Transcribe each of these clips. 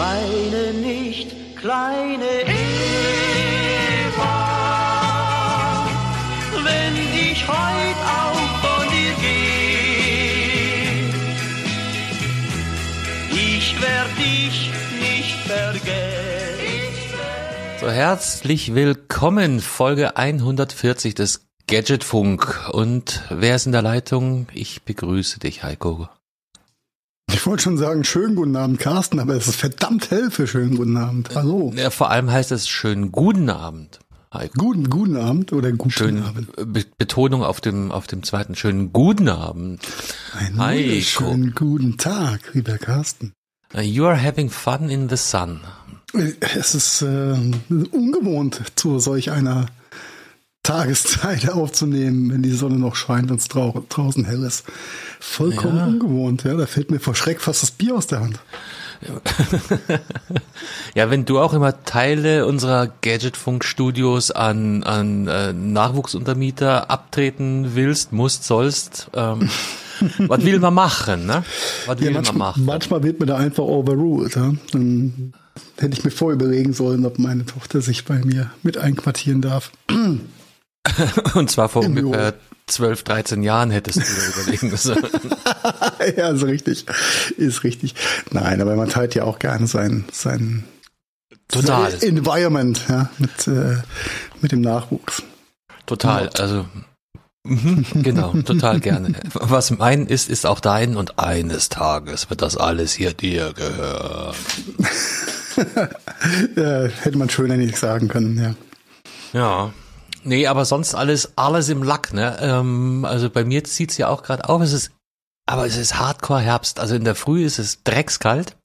Weine nicht, kleine Eva, wenn ich heut auch von dir geh. Ich werd dich nicht vergessen. So, herzlich willkommen, Folge 140 des Gadgetfunk. Und wer ist in der Leitung? Ich begrüße dich, Heiko. Ich wollte schon sagen, schönen guten Abend, Carsten, aber es ist verdammt hell für schönen guten Abend. Hallo. Ja, vor allem heißt es schönen guten Abend, Heiko. Guten, guten Abend oder guten Schönen Abend. Be Betonung auf dem, auf dem zweiten. Schönen guten Abend. Einen wunderschönen guten Tag, lieber Carsten. You are having fun in the sun. Es ist äh, ungewohnt, zu solch einer Tageszeit aufzunehmen, wenn die Sonne noch scheint und es drau draußen hell ist. Vollkommen Ja. ungewohnt, ja. Da fällt mir vor Schreck fast das Bier aus der Hand. Ja, wenn du auch immer Teile unserer Gadgetfunk-Studios an, an äh, Nachwuchsuntermieter abtreten willst, musst, sollst, ähm, was will man machen, ne? Was will Ja, man manchmal, machen? manchmal wird mir da einfach overruled. Ja? Dann hätte ich mir vorher überlegen sollen, ob meine Tochter sich bei mir mit einquartieren darf. Und zwar vor ungefähr 12, 13 Jahren hättest du dir überlegen müssen. ja, ist richtig. Ist richtig. Nein, aber man teilt ja auch gerne sein, sein Total. sein Environment ja, mit, äh, mit dem Nachwuchs. Total, also mhm, genau, total gerne. Was mein ist, ist auch dein und eines Tages wird das alles hier dir gehören. Äh, hätte man schöner nicht sagen können, ja. Ja. Nee, aber sonst alles, alles im Lack, ne? Ähm, also bei mir zieht's ja auch gerade auf. Es ist, aber es ist Hardcore Herbst. Also in der Früh ist es dreckskalt.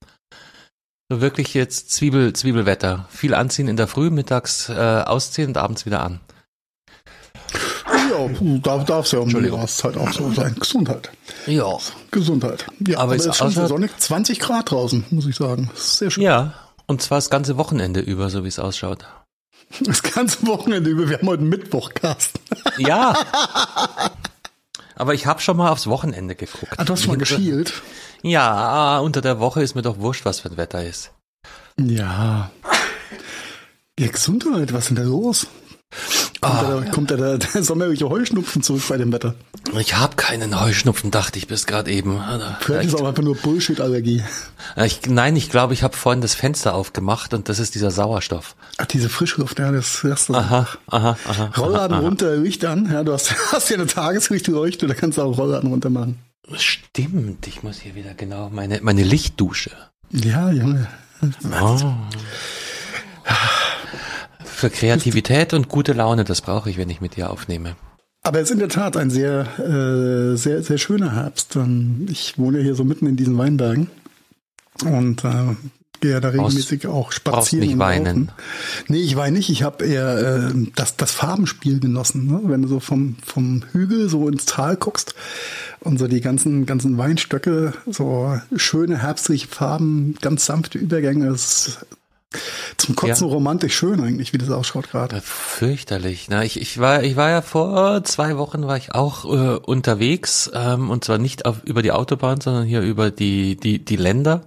So wirklich jetzt Zwiebel, Zwiebelwetter. Viel anziehen in der Früh, mittags äh, ausziehen und abends wieder an. Ja, darf, darf's ja um die. Jahreszeit auch so sein. Gesundheit. Ja. Gesundheit. Ja, Aber aber, es ist schon sehr sonnig. 20 Grad draußen, muss ich sagen. Sehr schön. Ja. Und zwar das ganze Wochenende über, so wie es ausschaut. Das ganze Wochenende über. Wir haben heute Mittwoch, Carsten. Ja. Aber ich habe schon mal aufs Wochenende geguckt. Ah, du hast schon mal geschielt. Ja, unter der Woche ist mir doch wurscht, was für ein Wetter ist. Ja. Ja, Gesundheit, was ist denn da los? Kommt, Ah, da, kommt da der, der sommerliche Heuschnupfen zurück bei dem Wetter? ich habe keinen Heuschnupfen, dachte ich bis gerade eben. Vielleicht ist auch einfach nur Bullshit-Allergie. Ich, nein, ich glaube, ich habe vorhin das Fenster aufgemacht und das ist dieser Sauerstoff. Ach, diese Frischluft, ja, das das Aha, aha, aha. Rollladen aha, runter, Licht an. Ja, du hast, hast ja eine Tageslichtleuchte, da kannst du auch Rollladen runter machen. Stimmt, ich muss hier wieder genau meine, meine Lichtdusche. Ja, Junge. Oh. Für Kreativität und gute Laune, das brauche ich, wenn ich mit dir aufnehme. Aber es ist in der Tat ein sehr, äh, sehr, sehr schöner Herbst. Ähm, Ich wohne hier so mitten in diesen Weinbergen und äh, gehe ja da regelmäßig auch spazieren. nicht weinen. Nee, ich weine nicht. Ich habe eher äh, das, das Farbenspiel genossen. Ne? Wenn du so vom, vom Hügel so ins Tal guckst und so die ganzen, ganzen Weinstöcke, so schöne herbstliche Farben, ganz sanfte Übergänge. Das ist zum Kotzen Ja. romantisch schön eigentlich, wie das ausschaut gerade. Äh, Fürchterlich. Na, ich, ich war, ich war ja vor zwei Wochen war ich auch äh, unterwegs ähm, und zwar nicht auf, über die Autobahn, sondern hier über die die die Länder.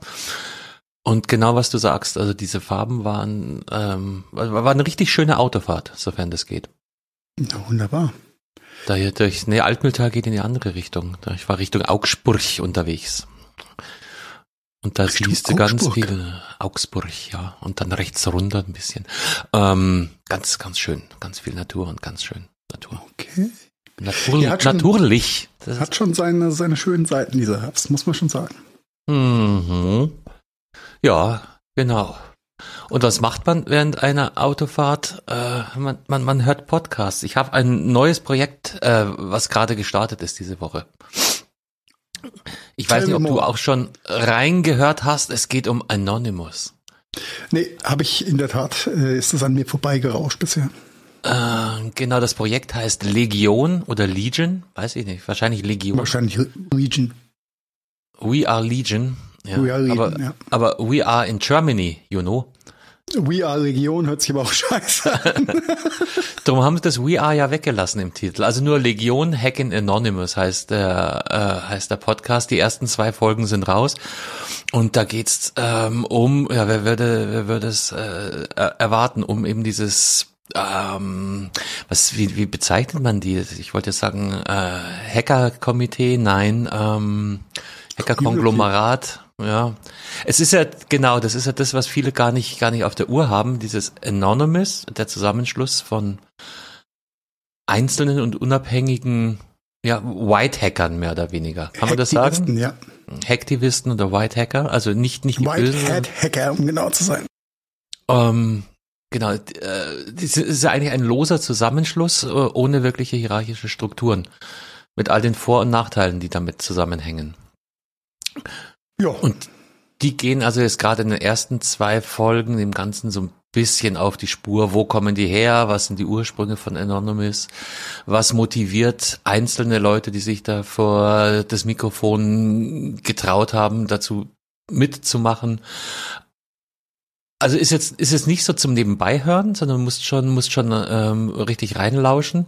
Und genau was du sagst, also diese Farben waren ähm, war, war eine richtig schöne Autofahrt, sofern das geht. Ja, wunderbar. Da hier durch, nee, Altmühltal geht in die andere Richtung. Ich war Richtung Augsburg unterwegs. Und da Richtung siehst du ganz Augsburg? viel Augsburg, ja. Und dann rechts runter ein bisschen. Ähm, ganz, ganz schön. Ganz viel Natur und ganz schön Natur. Okay. Natur, Ja, hat schon- naturlich. Das Hat schon seine, seine schönen Seiten, dieser Herbst, muss man schon sagen. mhm. Ja, genau. Und was macht man während einer Autofahrt? Äh, man, man, man hört Podcasts. Ich habe ein neues Projekt, äh, was gerade gestartet ist diese Woche. Ich weiß nicht, ob du auch schon reingehört hast. Es geht um Anonymous. Nee, habe ich in der Tat, äh, ist es an mir vorbeigerauscht bisher. Äh, genau, das Projekt heißt Legion oder Legion. Weiß ich nicht. Wahrscheinlich Legion. Wahrscheinlich Region. We are Legion. Ja, We are Legion, aber, ja. aber we are in Germany, you know. We Are Legion hört sich aber auch scheiße an. Darum haben sie das We Are ja weggelassen im Titel. Also nur Legion Hacking Anonymous heißt der, äh, heißt der Podcast. Die ersten zwei Folgen sind raus. Und da geht's ähm, um, ja, wer würde, wer würde es äh, erwarten, um eben dieses ähm, was, wie, wie bezeichnet man die? Ich wollte jetzt sagen, äh, Hacker-Komitee, nein, ähm, Hacker-Konglomerat, ja. Es ist ja, genau, das ist ja das, was viele gar nicht, gar nicht auf der Uhr haben, dieses Anonymous, der Zusammenschluss von einzelnen und unabhängigen, ja, White-Hackern mehr oder weniger. Kann man das sagen? Ja. Hacktivisten oder White-Hacker, also nicht, nicht die White Hat Hacker, um genau zu sein. Ähm, Genau, äh, das ist ja eigentlich ein loser Zusammenschluss äh, ohne wirkliche hierarchische Strukturen. Mit all den Vor- und Nachteilen, die damit zusammenhängen. Ja. Und die gehen also jetzt gerade in den ersten zwei Folgen dem Ganzen so ein bisschen auf die Spur. Wo kommen die her? Was sind die Ursprünge von Anonymous? Was motiviert einzelne Leute, die sich da vor das Mikrofon getraut haben, dazu mitzumachen? Also ist jetzt ist jetzt nicht so zum Nebenbeihören, sondern musst schon musst schon ähm, richtig reinlauschen.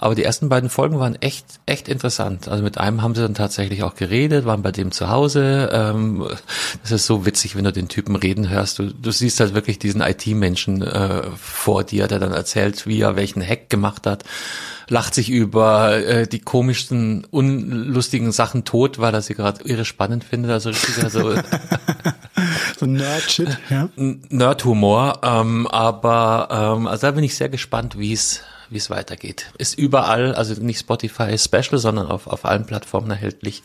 Aber die ersten beiden Folgen waren echt echt interessant. Also mit einem haben sie dann tatsächlich auch geredet, waren bei dem zu Hause. Ähm, das ist so witzig, wenn du den Typen reden hörst. Du, du siehst halt wirklich diesen IT-Menschen äh, vor dir, der dann erzählt, wie er welchen Hack gemacht hat lacht sich über äh, die komischsten, unlustigen Sachen tot, weil er sie gerade irre spannend findet. Also richtig, also so Nerd-Shit, ja. Nerd-Humor. Ähm, aber ähm, also da bin ich sehr gespannt, wie es wie es weitergeht. Ist überall, also nicht Spotify Special, sondern auf, auf allen Plattformen erhältlich.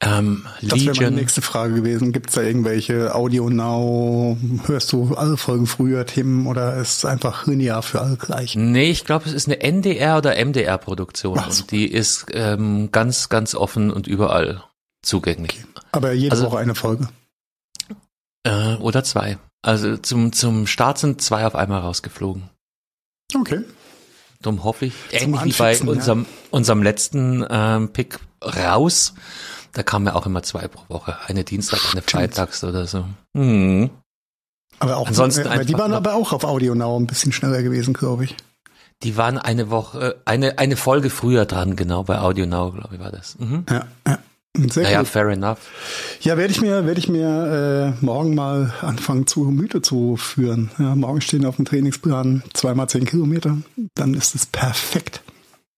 Ähm, das wäre meine nächste Frage gewesen. Gibt es da irgendwelche Audio Now? Hörst du alle Folgen früher Themen oder ist es einfach linear für alle gleich? Nee, ich glaube, es ist eine NDR oder MDR Produktion so. und die ist ähm, ganz, ganz offen und überall zugänglich. Okay. Aber jede also, Woche eine Folge? Äh, oder zwei. Also zum, zum Start sind zwei auf einmal rausgeflogen. Okay. Darum hoffe ich, ähnlich wie bei unserem, ja. unserem letzten ähm, Pick raus, da kamen ja auch immer zwei pro Woche. Eine Dienstag, eine Freitags oder so. Mhm. Aber auch Ansonsten äh, die waren aber auch auf Audio Now ein bisschen schneller gewesen, glaube ich. Die waren eine Woche, eine, eine Folge früher dran, genau, bei Audio Now, glaube ich, war das. Mhm. Ja, ja. Sehr naja, gut. fair enough. Ja, werde ich mir, werde ich mir äh, morgen mal anfangen zu Mythe zu führen. Ja, morgen stehen auf dem Trainingsplan zweimal zehn Kilometer. Dann ist es perfekt.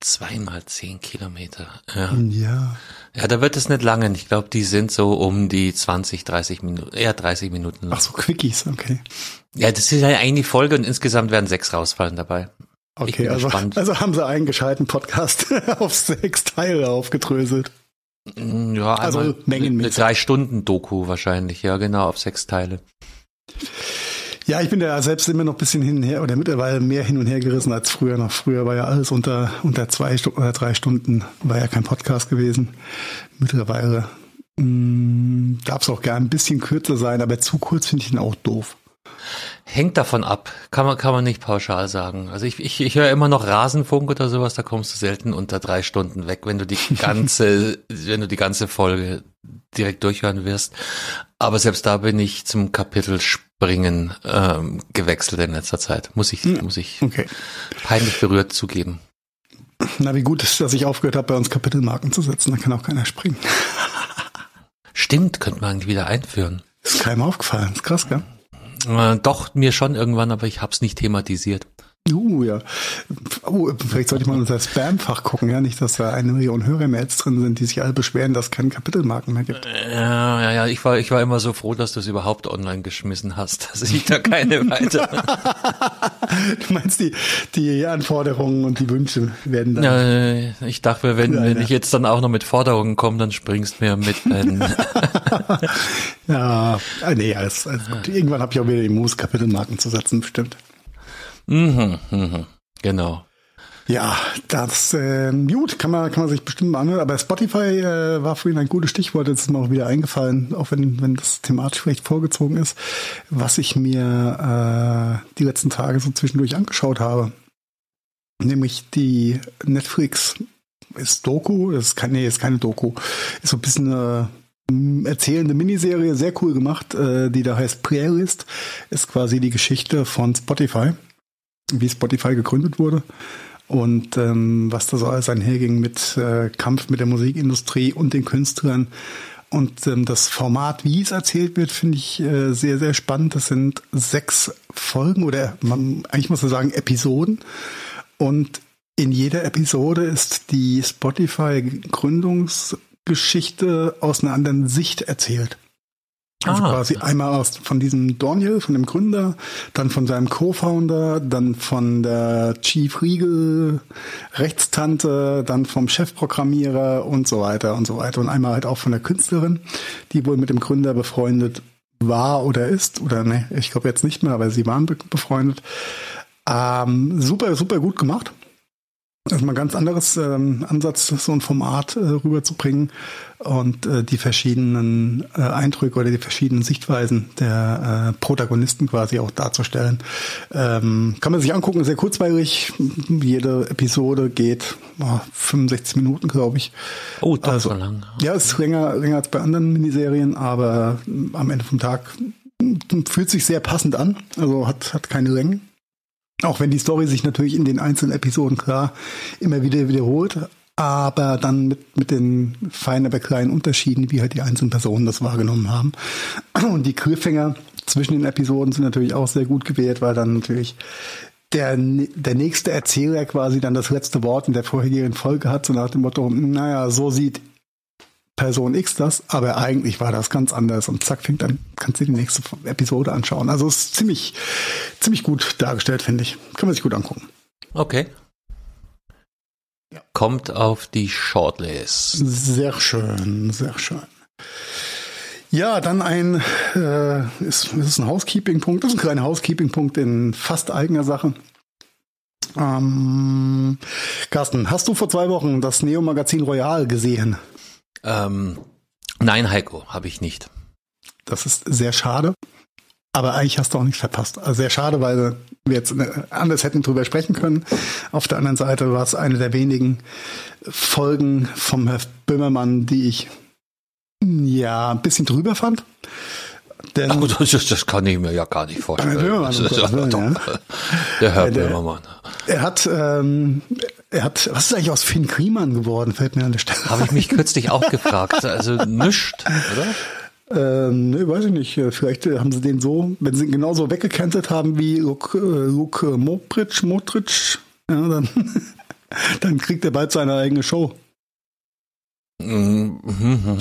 Zweimal zehn Kilometer. Ja. ja. Ja, da wird es nicht lange. Ich glaube, die sind so um die 20, 30 Minuten, eher 30 Minuten lang. Ach so, Quickies, okay. Ja, das ist ja eigentlich die Folge und insgesamt werden sechs rausfallen dabei. Okay, also, also haben sie einen gescheiten Podcast auf sechs Teile aufgedröselt. Mm, ja, also Mengen drei Stunden Doku wahrscheinlich, ja genau, auf sechs Teile. Ja, ich bin da selbst immer noch ein bisschen hin und her oder mittlerweile mehr hin und her gerissen als früher noch. Früher war ja alles unter, unter zwei Stunden oder drei Stunden, war ja kein Podcast gewesen. Mittlerweile mm, darf es auch gern ein bisschen kürzer sein, aber zu kurz finde ich ihn auch doof. Hängt davon ab, kann man, kann man nicht pauschal sagen. Also ich, ich, ich höre immer noch Rasenfunk oder sowas, da kommst du selten unter drei Stunden weg, wenn du die ganze, wenn du die ganze Folge direkt durchhören wirst. Aber selbst da bin ich zum Kapitel springen ähm, gewechselt in letzter Zeit. Muss ich, hm, muss ich okay. peinlich berührt zugeben. Na, wie gut ist, dass ich aufgehört habe, bei uns Kapitelmarken zu setzen. Da kann auch keiner springen. Stimmt, könnte man eigentlich wieder einführen. Ist keinem aufgefallen. Ist krass, gell? Äh, doch, mir schon irgendwann, aber ich habe es nicht thematisiert. Uh, ja. Oh, vielleicht sollte ich mal unser Spam-Fach gucken, ja, nicht, dass da eine Million Hörermails drin sind, die sich alle beschweren, dass es keine Kapitelmarken mehr gibt. Ja, ja, ja, ich war, ich war immer so froh, dass du es überhaupt online geschmissen hast, dass ich da keine weiter. du meinst, die, die Anforderungen und die Wünsche werden dann. Ja, ich dachte, wenn, wenn ich jetzt dann auch noch mit Forderungen komme, dann springst du mir mit. ja, ah, nee, alles, alles gut. Irgendwann habe ich auch wieder die Moos Kapitelmarken zu setzen, bestimmt. Mhm, mhm, genau. Ja, das äh, gut, kann man, kann man sich bestimmt mal anhören. Aber Spotify äh, war vorhin ein gutes Stichwort, jetzt ist mir auch wieder eingefallen, auch wenn, wenn das thematisch vielleicht vorgezogen ist, was ich mir äh, die letzten Tage so zwischendurch angeschaut habe. Nämlich die Netflix ist Doku, ist keine, ist keine Doku, ist so ein bisschen eine erzählende Miniserie, sehr cool gemacht, äh, die da heißt Playlist, ist quasi die Geschichte von Spotify, wie Spotify gegründet wurde und ähm, was da so alles einherging mit äh, Kampf mit der Musikindustrie und den Künstlern. Und ähm, das Format, wie es erzählt wird, finde ich äh, sehr, sehr spannend. Das sind sechs Folgen oder man, eigentlich muss man sagen Episoden. Und in jeder Episode ist die Spotify-Gründungsgeschichte aus einer anderen Sicht erzählt. Also ah. quasi einmal aus von diesem Daniel, von dem Gründer, dann von seinem Co-Founder, dann von der Chief Riegel Rechtstante, dann vom Chefprogrammierer und so weiter und so weiter. Und einmal halt auch von der Künstlerin, die wohl mit dem Gründer befreundet war oder ist, oder ne, ich glaube jetzt nicht mehr, aber sie waren befreundet. Ähm, super, super gut gemacht. Das ist mal ein ganz anderes ähm, Ansatz, so ein Format äh, rüberzubringen und äh, die verschiedenen äh, Eindrücke oder die verschiedenen Sichtweisen der äh, Protagonisten quasi auch darzustellen. Ähm, kann man sich angucken, sehr kurzweilig. Jede Episode geht oh, 65 Minuten, glaube ich. Oh, doch also, so lang. Ja, ist länger, länger als bei anderen Miniserien, aber am Ende vom Tag fühlt sich sehr passend an. Also hat, hat keine Längen. Auch wenn die Story sich natürlich in den einzelnen Episoden klar immer wieder wiederholt, aber dann mit, mit den feinen, aber kleinen Unterschieden, wie halt die einzelnen Personen das wahrgenommen haben. Und die Cliffhanger zwischen den Episoden sind natürlich auch sehr gut gewählt, weil dann natürlich der, der nächste Erzähler quasi dann das letzte Wort in der vorherigen Folge hat, so nach dem Motto, naja, so sieht Person X das, aber eigentlich war das ganz anders und zack, fängt dann, kannst du die nächste Episode anschauen. Also es ist ziemlich, ziemlich gut dargestellt, finde ich. Kann man sich gut angucken. Okay. Ja. Kommt auf die Shortlist. Sehr schön, sehr schön. Ja, dann ein, äh, ist, ist ein Housekeeping-Punkt, das ist ein kleiner Housekeeping-Punkt in fast eigener Sache. Ähm, Carsten, hast du vor zwei Wochen das Neo-Magazin Royal gesehen? Ähm, nein, Heiko, habe ich nicht. Das ist sehr schade. Aber eigentlich hast du auch nichts verpasst. Also sehr schade, weil wir jetzt anders hätten drüber sprechen können. Auf der anderen Seite war es eine der wenigen Folgen vom Herr Böhmermann, die ich ja ein bisschen drüber fand. Denn Ach, das, das, kann ich mir ja gar nicht vorstellen. Böhmermann, das ist ja ja. Der Herr Böhmermann. Er hat, ähm, er hat, was ist eigentlich aus Finn Kliman geworden? Fällt mir an der Stelle. Habe ich mich kürzlich auch gefragt. Also nischt, oder? Ähm, ne, weiß ich nicht. Vielleicht haben sie den so, wenn sie ihn genauso weggecancelt haben wie Luke, äh, Luke Modric, Modric, ja, dann, dann kriegt er bald seine eigene Show. Mhm.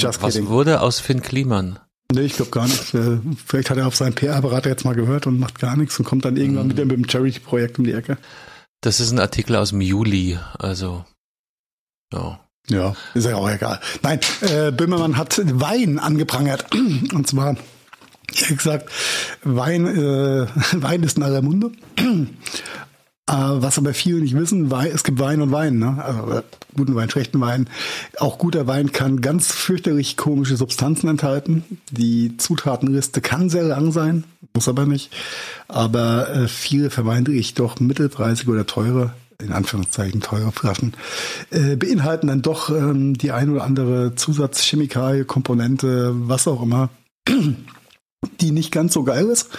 Was kidding. wurde aus Finn Kliman? Nee, ich glaube gar nicht. Äh, vielleicht hat er auf seinen PR-Berater jetzt mal gehört und macht gar nichts und kommt dann irgendwann mhm. wieder mit dem Charity-Projekt um die Ecke. Das ist ein Artikel aus dem Juli, also ja. Ja, ist ja auch egal. Nein, äh, Böhmermann hat Wein angeprangert. Und zwar, wie gesagt, Wein, äh, Wein ist in aller Munde. Äh, was aber viele nicht wissen, es gibt Wein und Wein, ne? Also äh, guten Wein, schlechten Wein. Auch guter Wein kann ganz fürchterlich komische Substanzen enthalten. Die Zutatenliste kann sehr lang sein, muss aber nicht. Aber äh, viele vermeintlich doch mittelpreisige oder teure in Anführungszeichen teure Flaschen, äh, beinhalten dann doch ähm, die ein oder andere Zusatzchemikalie, Komponente, was auch immer, die nicht ganz so geil ist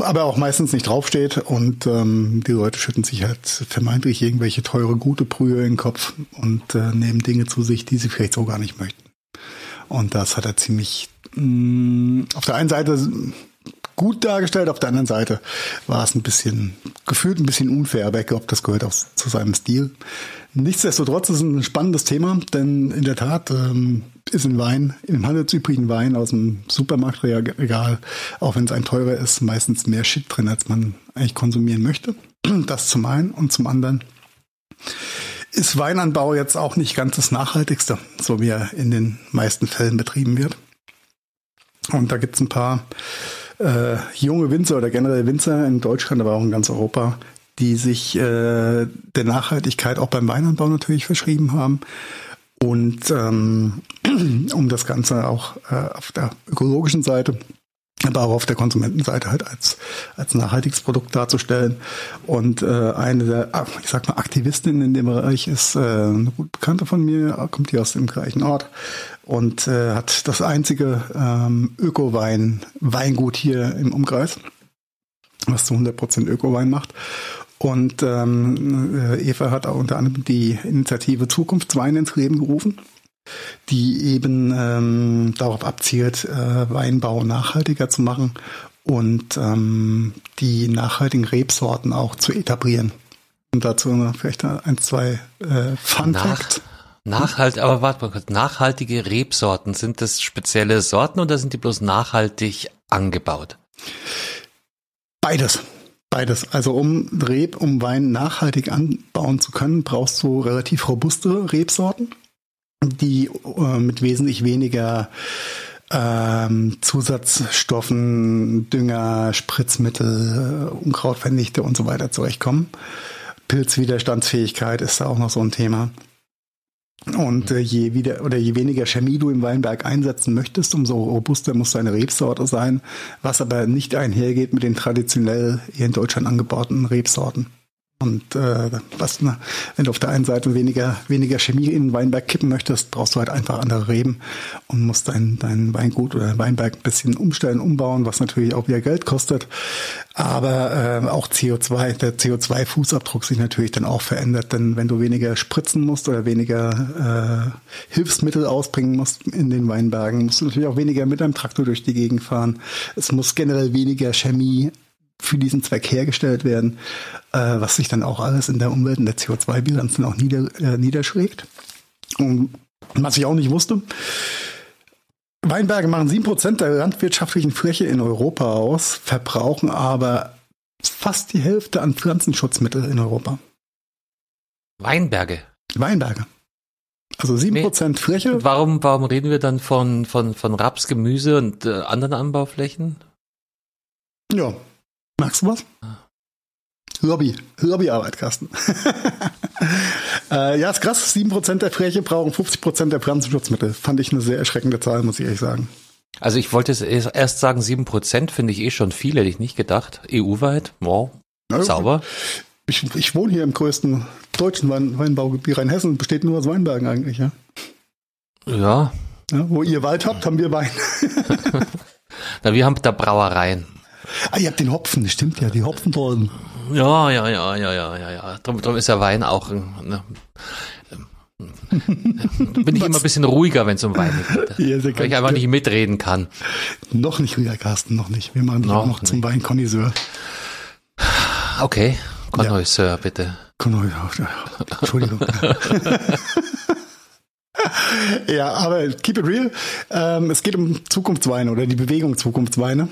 aber auch meistens nicht draufsteht und ähm, die Leute schütten sich halt vermeintlich irgendwelche teure, gute Brühe in den Kopf und äh, nehmen Dinge zu sich, die sie vielleicht so gar nicht möchten. Und das hat er ziemlich mh, mm, auf der einen Seite gut dargestellt, auf der anderen Seite war es ein bisschen, gefühlt ein bisschen unfair, aber ich glaube, das gehört auch zu seinem Stil. Nichtsdestotrotz ist es ein spannendes Thema, denn in der Tat ähm, ist ein Wein, im handelsüblichen Wein aus dem Supermarktregal, auch wenn es ein teurer ist, meistens mehr Shit drin, als man eigentlich konsumieren möchte. Das zum einen und zum anderen ist Weinanbau jetzt auch nicht ganz das Nachhaltigste, so wie er in den meisten Fällen betrieben wird. Und da gibt es ein paar äh, junge Winzer oder generell Winzer in Deutschland, aber auch in ganz Europa, die sich äh, der Nachhaltigkeit auch beim Weinanbau natürlich verschrieben haben. Und ähm, um das Ganze auch äh, auf der ökologischen Seite, aber auch auf der Konsumentenseite halt als, als nachhaltiges Produkt darzustellen. Und äh, eine der, ich sag mal, Aktivistinnen in dem Bereich ist äh, eine gut Bekannte von mir, kommt hier aus dem gleichen Ort und äh, hat das einzige ähm, Öko-Wein, Weingut hier im Umkreis, was zu 100% Öko-Wein macht. Und ähm, äh, Eva hat auch unter anderem die Initiative Zukunftswein ins Leben gerufen, die eben ähm, darauf abzielt, äh, Weinbau nachhaltiger zu machen und ähm, die nachhaltigen Rebsorten auch zu etablieren. Und dazu noch vielleicht ein, zwei äh, Fun Nach-. Nachhalt, aber warte mal kurz, nachhaltige Rebsorten, sind das spezielle Sorten oder sind die bloß nachhaltig angebaut? Beides. Beides. Also um Reb, um Wein nachhaltig anbauen zu können, brauchst du relativ robuste Rebsorten, die äh, mit wesentlich weniger ähm, Zusatzstoffen, Dünger, Spritzmittel, äh, und so weiter zurechtkommen. Pilzwiderstandsfähigkeit ist da auch noch so ein Thema. Und äh, je wieder oder je weniger Chemie du im Weinberg einsetzen möchtest, umso robuster muss deine Rebsorte sein, was aber nicht einhergeht mit den traditionell hier in Deutschland angebauten Rebsorten. Und äh, was, ne, wenn du auf der einen Seite weniger, weniger Chemie in den Weinberg kippen möchtest, brauchst du halt einfach andere Reben und musst dein, dein Weingut oder dein Weinberg ein bisschen umstellen, umbauen, was natürlich auch wieder Geld kostet. Aber äh, auch CO2, der CO2-Fußabdruck sich natürlich dann auch verändert, denn wenn du weniger spritzen musst oder weniger äh, Hilfsmittel ausbringen musst in den Weinbergen, musst du natürlich auch weniger mit einem Traktor durch die Gegend fahren. Es muss generell weniger Chemie für diesen Zweck hergestellt werden, äh, was sich dann auch alles in der Umwelt, in der CO2-Bilanz dann auch nieder, äh, niederschlägt. Und was ich auch nicht wusste, Weinberge machen 7% der landwirtschaftlichen Fläche in Europa aus, verbrauchen aber fast die Hälfte an Pflanzenschutzmittel in Europa. Weinberge. Weinberge. Also 7% Fläche. Warum, warum reden wir dann von, von, von Raps, Gemüse und äh, anderen Anbauflächen? Ja. Magst du was? Lobby, Lobbyarbeit, Carsten. äh, ja, ist krass. 7% der Fläche brauchen 50% der Pflanzenschutzmittel. Fand ich eine sehr erschreckende Zahl, muss ich ehrlich sagen. Also ich wollte es erst erst sagen, 7% finde ich eh schon viel, hätte ich nicht gedacht. EU-weit, wow, Ja, sauber. Ich, ich wohne hier im größten deutschen Wein, Weinbaugebiet Rheinhessen. Besteht nur aus Weinbergen eigentlich, ja. Ja, ja. Wo ihr Wald habt, haben wir Wein. na, wir haben da Brauereien. Ah, ihr habt den Hopfen, das stimmt ja, die Hopfendolden. Ja, ja, ja, ja, ja, ja, ja. Drum, drum ist ja Wein auch. ein- Ne, bin ich immer ein bisschen ruhiger, wenn es um Wein geht. Ja, sehr Weil ich einfach nicht mitreden kann. Noch nicht wieder, Carsten, noch nicht. Wir machen dich Noch auch noch zum. Weinkonnoisseur. Okay, Connoisseur, bitte. Connoisseur, Entschuldigung. ja, aber keep it real. Ähm, es geht um Zukunftsweine oder die Bewegung Zukunftsweine.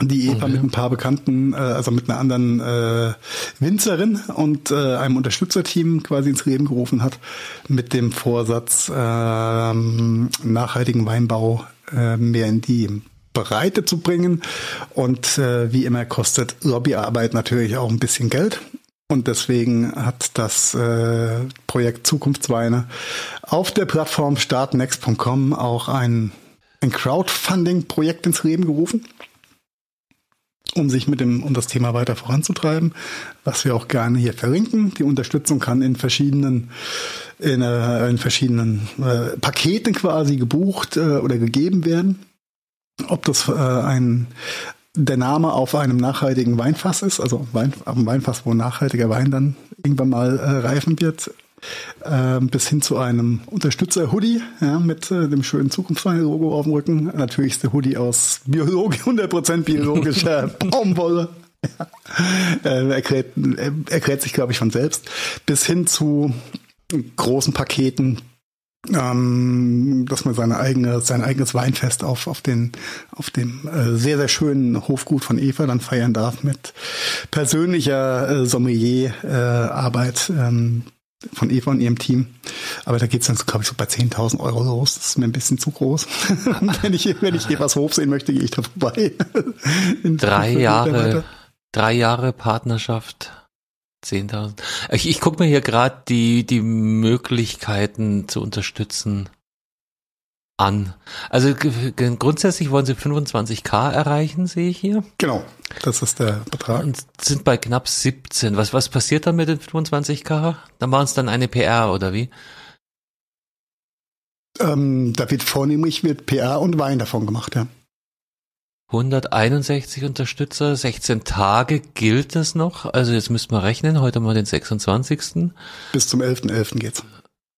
Die Eva mit ein paar Bekannten, äh, also mit einer anderen äh, Winzerin und äh, einem Unterstützerteam quasi ins Leben gerufen hat, mit dem Vorsatz, ähm, nachhaltigen Weinbau äh, mehr in die Breite zu bringen. Und äh, wie immer kostet Lobbyarbeit natürlich auch ein bisschen Geld. Und deswegen hat das äh, Projekt Zukunftsweine auf der Plattform startnext.com auch ein, ein Crowdfunding-Projekt ins Leben gerufen, um sich mit dem um das Thema weiter voranzutreiben, was wir auch gerne hier verlinken. Die Unterstützung kann in verschiedenen in, äh, in verschiedenen äh, Paketen quasi gebucht äh, oder gegeben werden. Ob das äh, ein der Name auf einem nachhaltigen Weinfass ist, also Wein, auf einem Weinfass, wo nachhaltiger Wein dann irgendwann mal äh, reifen wird, äh, bis hin zu einem Unterstützer-Hoodie ja, mit äh, dem schönen Zukunftswein-Logo auf dem Rücken. Natürlich ist der Hoodie aus Biolog 100% biologischer Baumwolle. Ja. Äh, erklärt, äh, erklärt sich, glaube ich, von selbst. Bis hin zu großen Paketen, ähm, dass man seine eigene, sein eigenes Weinfest auf, auf, den, auf dem äh, sehr, sehr schönen Hofgut von Eva dann feiern darf mit persönlicher äh, Sommelier-Arbeit ähm, von Eva und ihrem Team. Aber da geht's dann, glaube ich, so bei 10.000 Euro los. Das ist mir ein bisschen zu groß. wenn, ich, wenn ich Evas Hof sehen möchte, gehe ich da vorbei. Drei Jahre, drei Jahre Partnerschaft, 10.000. Ich, ich gucke mir hier gerade die, die Möglichkeiten zu unterstützen an. Also grundsätzlich wollen sie 25k erreichen, sehe ich hier. Genau, das ist der Betrag. Und sind bei knapp 17. Was, was passiert dann mit den 25k? Dann machen es dann eine PR oder wie? Ähm, da wird vornehmlich wird PR und Wein davon gemacht, ja. 161 Unterstützer, 16 Tage gilt das noch. Also jetzt müssen wir rechnen, heute mal den 26. Bis zum 11.11. .11. geht's.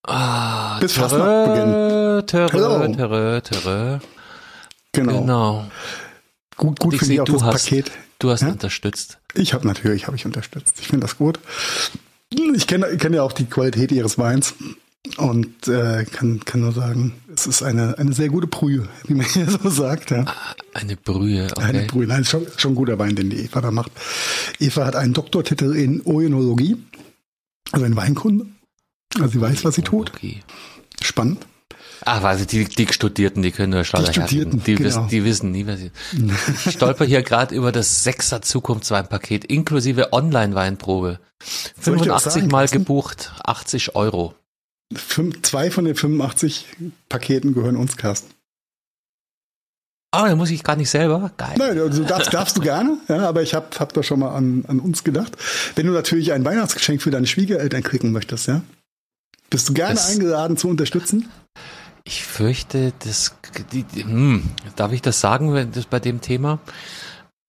Ah, Bis törö, Fastnachtbeginn. törö, Hello. törö, törö. Genau. Genau. Gut, gut finde ich auch du das hast- Paket. Du hast Ja? unterstützt. Ich habe natürlich, habe ich unterstützt. Ich finde das gut. Ich kenne kenne ja auch die Qualität ihres Weins und äh, kann, kann nur sagen, es ist eine, eine sehr gute Brühe, wie man hier so sagt. Ja. Eine Brühe, Eine okay. Brühe. Nein, ist schon, schon ein guter Wein, den die Eva da macht. Eva hat einen Doktortitel in Oenologie, also in Weinkunde. Also sie weiß, was sie tut. Okay. Spannend. Ach, also die, die Studierten, die können nur Schlauer Studierten, die, genau. wissen, die wissen nie, was sie. Ich stolper hier gerade über das Sechser Zukunftsweinpaket inklusive Online-Weinprobe. Soll ich dir was 85 sagen, Mal gebucht, 80 Euro. Fünf, zwei von den 85 Paketen gehören uns, Carsten. Ah, da muss ich gar nicht selber. Geil. Nein, also darfst, darfst du gerne, ja, aber ich habe hab da schon mal an, an uns gedacht. Wenn du natürlich ein Weihnachtsgeschenk für deine Schwiegereltern kriegen möchtest, ja, bist du gerne Das- eingeladen zu unterstützen? Ich fürchte, das, die, die, hm, darf ich das sagen, wenn das bei dem Thema?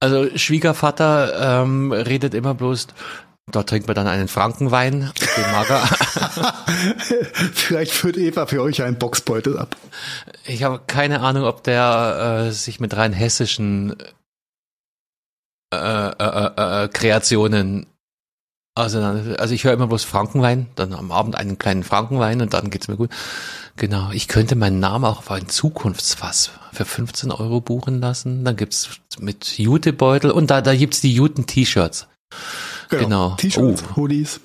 Also Schwiegervater ähm, redet immer bloß, da trinkt man dann einen Frankenwein, den mag er. Vielleicht führt Eva für euch einen Boxbeutel ab. Ich habe keine Ahnung, ob der äh, sich mit rein hessischen äh, äh, äh, äh, Kreationen auseinander. Also ich höre immer bloß Frankenwein, dann am Abend einen kleinen Frankenwein und dann geht's mir gut. Genau. Ich könnte meinen Namen auch auf ein Zukunftsfass für 15 Euro buchen lassen. Dann gibt's mit Jutebeutel und da, da gibt's die Juten-T-Shirts. Genau. T-Shirts, Oh. Hoodies.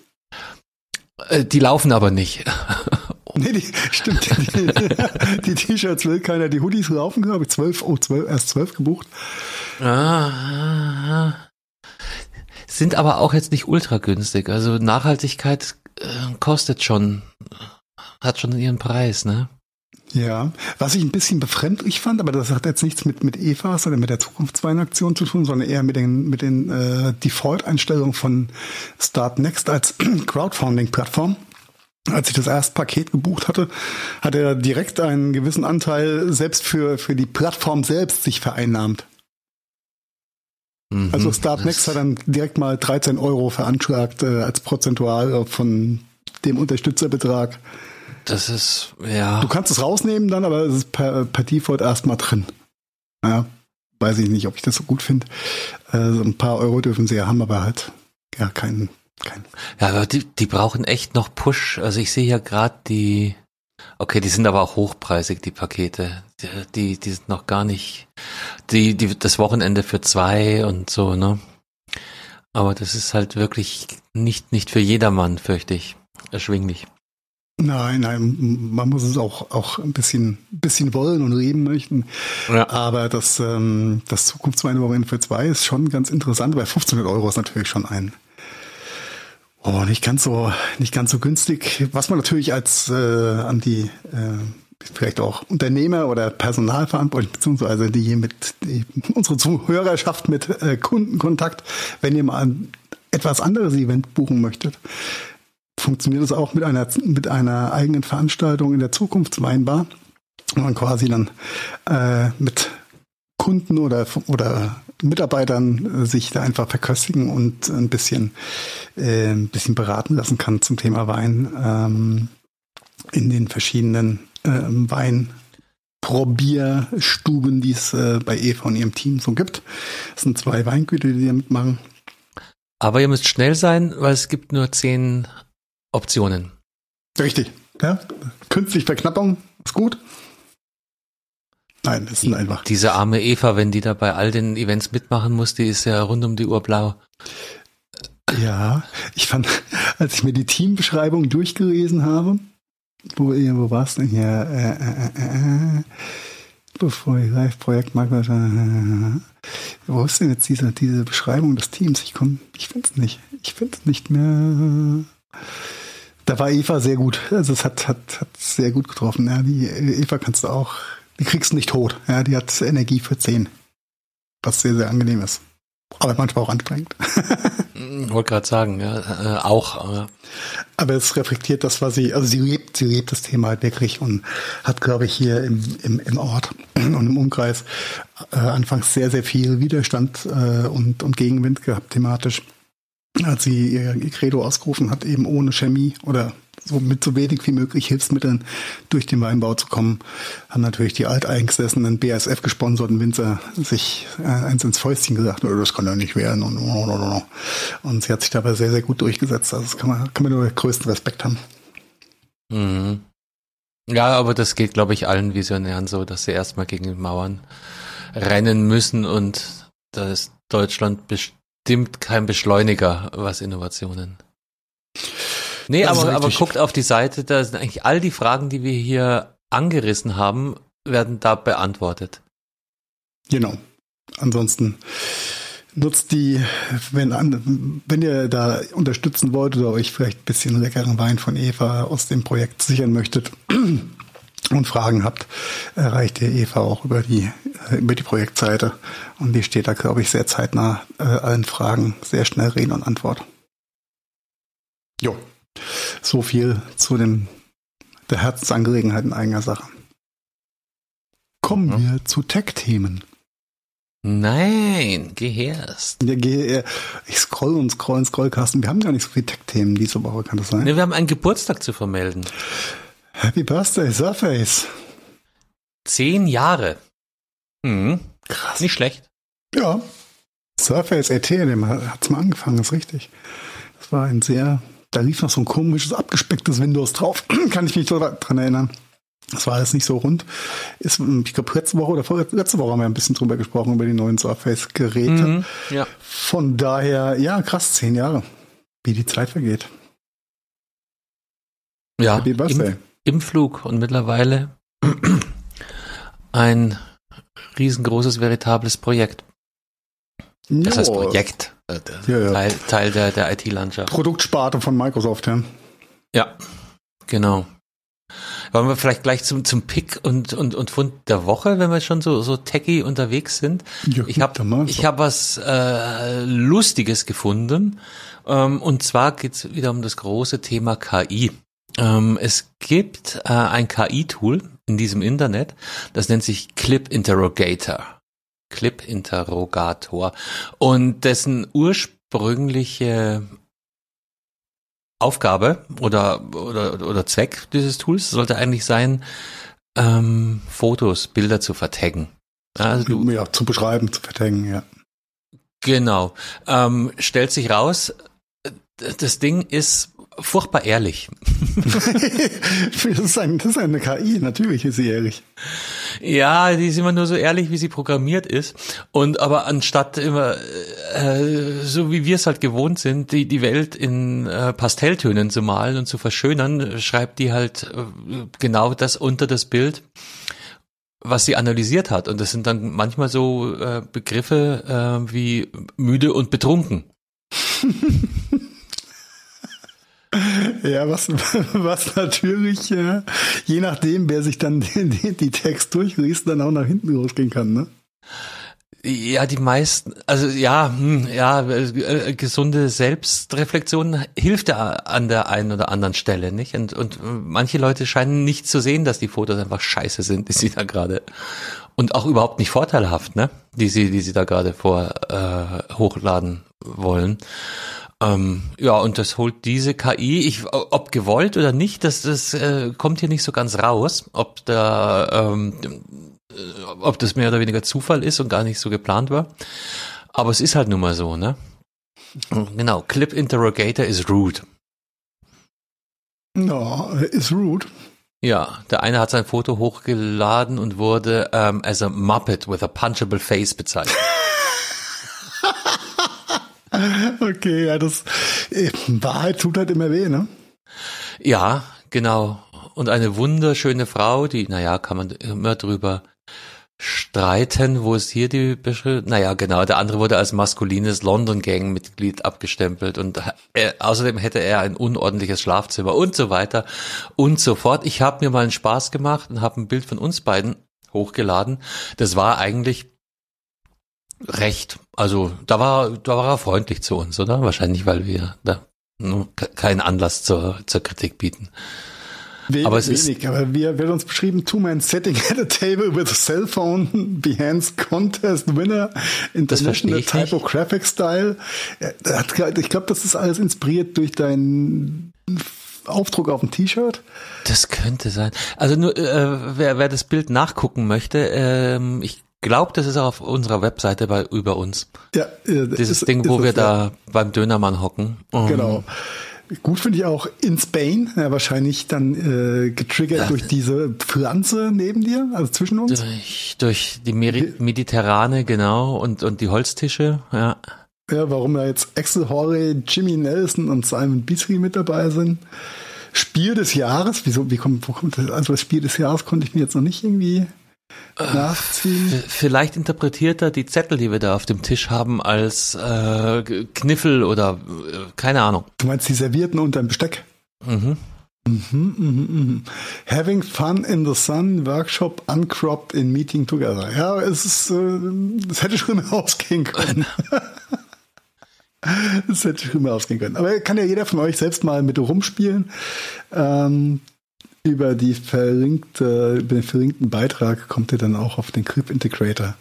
Äh, die laufen aber nicht. Nee, die, stimmt. Die, die T-Shirts will keiner. Die Hoodies laufen, glaube ich, zwölf, oh, zwölf, erst zwölf gebucht. Ah, sind aber auch jetzt nicht ultra günstig. Also Nachhaltigkeit äh, kostet schon, hat schon ihren Preis, ne? Ja, was ich ein bisschen befremdlich fand, aber das hat jetzt nichts mit, mit EVAs oder mit der Zukunftsweinaktion zu tun, sondern eher mit den, mit den äh, Default-Einstellungen von Start Next als Crowdfunding-Plattform. Als ich das erste Paket gebucht hatte, hat er direkt einen gewissen Anteil selbst für, für die Plattform selbst sich vereinnahmt. Mhm, Also Start das- Next hat dann direkt mal 13 Euro veranschlagt äh, als prozentual von dem Unterstützerbetrag. Das ist, ja. Du kannst es rausnehmen dann, aber es ist per, per Default erstmal drin. Ja, weiß ich nicht, ob ich das so gut finde. Äh, so ein paar Euro dürfen sie ja haben, aber halt ja kein, kein. Ja, aber die, die brauchen echt noch Push. Also ich sehe ja gerade die, okay, die sind aber auch hochpreisig, die Pakete. Die, die, die sind noch gar nicht, die, die, das Wochenende für zwei und so, ne? Aber das ist halt wirklich nicht, nicht für jedermann, fürchte ich, erschwinglich. Nein, nein, man muss es auch, auch ein bisschen, bisschen wollen und reden möchten. Ja. Aber das, ähm, das Zukunftsweinwochenende für zwei ist schon ganz interessant. Bei 1500 Euro ist natürlich schon ein, oh, nicht ganz so, nicht ganz so günstig. Was man natürlich als, äh, an die, äh, vielleicht auch Unternehmer oder Personalverantwortlich, beziehungsweise die hier mit, die, unsere Zuhörerschaft mit äh, Kundenkontakt, wenn ihr mal ein etwas anderes Event buchen möchtet, funktioniert es auch mit einer, mit einer eigenen Veranstaltung in der Zukunftsweinbar, wo man quasi dann äh, mit Kunden oder, oder Mitarbeitern äh, sich da einfach verköstigen und ein bisschen, äh, ein bisschen beraten lassen kann zum Thema Wein ähm, in den verschiedenen ähm, Weinprobierstuben, die es äh, bei Eva und ihrem Team so gibt. Es sind zwei Weingüter, die da mitmachen. Aber ihr müsst schnell sein, weil es gibt nur zehn Optionen. Richtig. Ja? Künstliche Verknappung ist gut. Nein, das sind einfach. Diese arme Eva, wenn die da bei all den Events mitmachen muss, die ist ja rund um die Uhr blau. Ja, ich fand, als ich mir die Teambeschreibung durchgelesen habe, wo, wo war es denn hier? Äh, äh, äh, äh, bevor ich Live-Projekt mag, äh, wo ist denn jetzt diese, diese Beschreibung des Teams? Ich komme, ich finde es nicht. Ich finde es nicht mehr. Da war Eva sehr gut. Also es hat, hat, hat sehr gut getroffen. Ja, die Eva kannst du auch, die kriegst du nicht tot. Ja, die hat Energie für 10. Was sehr, sehr angenehm ist. aber manchmal auch anstrengend. Ich wollte gerade sagen, ja, äh, auch. Äh, Aber es reflektiert das, was sie, also sie lebt, sie lebt das Thema halt wirklich und hat, glaube ich, hier im, im, im Ort und im Umkreis äh, anfangs sehr, sehr viel Widerstand äh, und, und Gegenwind gehabt thematisch. Als sie ihr, ihr Credo ausgerufen hat, eben ohne Chemie oder so mit so wenig wie möglich Hilfsmitteln durch den Weinbau zu kommen, haben natürlich die alteingesessenen BASF gesponserten Winzer sich äh, eins ins Fäustchen gesagt, "Oh, das kann ja nicht werden und und sie hat sich dabei sehr, sehr gut durchgesetzt. Also das kann man, kann man nur größten Respekt haben. mhm. Ja, aber das geht, glaube ich, allen Visionären so, dass sie erstmal gegen die Mauern rennen müssen und da ist Deutschland bestimmt kein Beschleuniger, was Innovationen. Nee, Das aber, aber guckt auf die Seite, da sind eigentlich all die Fragen, die wir hier angerissen haben, werden da beantwortet. Genau. Ansonsten nutzt die, wenn, wenn ihr da unterstützen wollt oder euch vielleicht ein bisschen leckeren Wein von Eva aus dem Projekt sichern möchtet und Fragen habt, erreicht ihr Eva auch über die, äh, über die Projektseite. Und die steht da, glaube ich, sehr zeitnah äh, allen Fragen sehr schnell Rede und Antwort. Jo. So viel zu dem, der Herzensangelegenheit in eigener Sache. Kommen Ja. wir zu Tech-Themen. Nein, geh erst. Ja, geh, ich scroll und scroll und scrollkasten. Wir haben gar nicht so viele Tech-Themen diese Woche, kann das sein? Nee, wir haben einen Geburtstag zu vermelden. Happy Birthday, Surface. Zehn Jahre. Mhm. Krass. Nicht schlecht. Ja. Surface RT, dem hat's mal angefangen, ist richtig. Das war ein sehr, da lief noch so ein komisches, abgespecktes Windows drauf. kann ich mich so dran erinnern. Das war alles nicht so rund. Ist, ich glaube, letzte Woche oder letzte Woche haben wir ein bisschen drüber gesprochen, über die neuen Surface-Geräte. Mhm. Ja. Von daher, ja, krass, zehn Jahre. Wie die Zeit vergeht. Ja. Im, Im Flug und mittlerweile ein riesengroßes, veritables Projekt. Das heißt. Projekt. Äh, Ja, ja. Teil, Teil der, der IT-Landschaft. Produktsparte von Microsoft, ja. Ja, genau. Wollen wir vielleicht gleich zum, zum Pick und, und, und Fund der Woche, wenn wir schon so, so techy unterwegs sind? Ja, Ich habe ich hab was äh, Lustiges gefunden. Ähm, und zwar geht's wieder um das große Thema KI. Ähm, es gibt äh, ein KI-Tool in diesem Internet, das nennt sich Clip Interrogator. Clip Interrogator. Und dessen ursprüngliche Aufgabe oder, oder, oder Zweck dieses Tools sollte eigentlich sein, ähm, Fotos, Bilder zu vertaggen. Also du, ja, zu beschreiben, zu vertaggen, ja. Genau. Ähm, stellt sich raus, das Ding ist furchtbar ehrlich. das, ist ein, das ist eine KI, natürlich ist sie ehrlich. Ja, die ist immer nur so ehrlich, wie sie programmiert ist. Und aber anstatt immer, äh, so wie wir es halt gewohnt sind, die, die Welt in äh, Pastelltönen zu malen und zu verschönern, schreibt die halt äh, genau das unter das Bild, was sie analysiert hat. Und das sind dann manchmal so äh, Begriffe äh, wie müde und betrunken. Ja, was, was natürlich, äh, je nachdem, wer sich dann die, die, Text durchliest, dann auch nach hinten losgehen kann, ne? Ja, die meisten, also ja, hm, ja, äh, gesunde Selbstreflexion hilft ja an der einen oder anderen Stelle, nicht? Und, und manche Leute scheinen nicht zu sehen, dass die Fotos einfach scheiße sind, die sie da gerade und auch überhaupt nicht vorteilhaft, ne? Die sie, die sie da gerade vor äh, hochladen wollen. Ähm, ja, und das holt diese KI, ich, ob gewollt oder nicht, das, das äh, kommt hier nicht so ganz raus, ob da ähm, äh, ob das mehr oder weniger Zufall ist und gar nicht so geplant war. Aber es ist halt nun mal so, ne? Genau, Clip Interrogator is rude. No, ist rude. Ja, der eine hat sein Foto hochgeladen und wurde ähm, as a Muppet with a punchable face bezeichnet. Okay, ja, das äh, Wahrheit tut halt immer weh, ne? ja, genau. Und eine wunderschöne Frau, die, naja, kann man immer drüber streiten, wo ist hier die Beschreibung? Naja, genau, der andere wurde als maskulines London Gang Mitglied abgestempelt und er, außerdem hätte er ein unordentliches Schlafzimmer und so weiter und so fort. Ich habe mir mal einen Spaß gemacht und habe ein Bild von uns beiden hochgeladen. Das war eigentlich Recht. Also da war, da war er freundlich zu uns, oder? Wahrscheinlich, weil wir da ke- keinen Anlass zur, zur Kritik bieten. Wenig, Aber es ist- wenig, aber wir wird uns beschrieben, two-man sitting at a table with a cell phone, Behance Contest Winner, International verstehe ich nicht. Typographic Style. Ich glaube, das ist alles inspiriert durch deinen Aufdruck auf dem T-Shirt. Das könnte sein. Also nur, äh, wer, wer das Bild nachgucken möchte, ähm, ich glaube, das ist auch auf unserer Webseite bei über uns. Ja, äh, Dieses ist- Ding, ist wo wir ja. da beim Dönermann hocken. Ähm, Genau. Gut finde ich auch in Spain, ja, wahrscheinlich dann äh, getriggert durch diese Pflanze neben dir, also zwischen uns. Durch, durch die Meri Mediterrane, genau, und, und die Holztische, ja. Ja, warum da jetzt Axel Horley, Jimmy Nelson und Simon Beasley mit dabei sind. Spiel des Jahres, wieso, wie kommt, wo kommt das? Also das Spiel des Jahres konnte ich mir jetzt noch nicht irgendwie nachziehen. V- Vielleicht interpretiert er die Zettel, die wir da auf dem Tisch haben, als äh, Kniffel oder äh, keine Ahnung. Du meinst die Servierten unterm Besteck? Mhm. Mhm, mhm, mhm. Having fun in the sun, Workshop uncropped in meeting together. Ja, es ist, äh, es hätte schlimmer ausgehen können. Es hätte schlimmer ausgehen können. Aber kann ja jeder von euch selbst mal mit rumspielen. Ähm, über die verlinkte, über den verlinkten Beitrag kommt ihr dann auch auf den Clip Integrator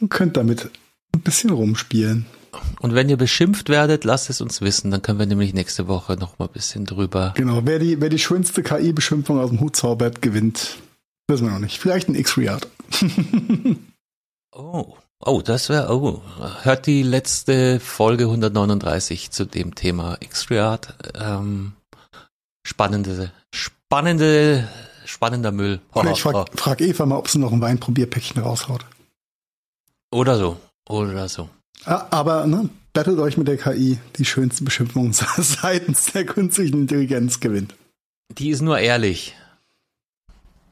und könnt damit ein bisschen rumspielen. Und wenn ihr beschimpft werdet, lasst es uns wissen. Dann können wir nämlich nächste Woche noch mal ein bisschen drüber. Genau, wer die, wer die schönste KI-Beschimpfung aus dem Hut zaubert, gewinnt. Wissen wir noch nicht. Vielleicht ein X-Reart. Oh, oh, das wäre, oh, hört die letzte Folge 139 zu dem Thema X-Reart. Ähm, spannende, spannende, spannender Müll. Ho, Oder ich ho, ho. frag, frag Eva mal, ob sie noch ein Weinprobierpäckchen raushaut. Oder so, oder so. Ah, aber ne, battelt euch mit der KI, die schönste Beschimpfung seitens der künstlichen Intelligenz gewinnt. Die ist nur ehrlich.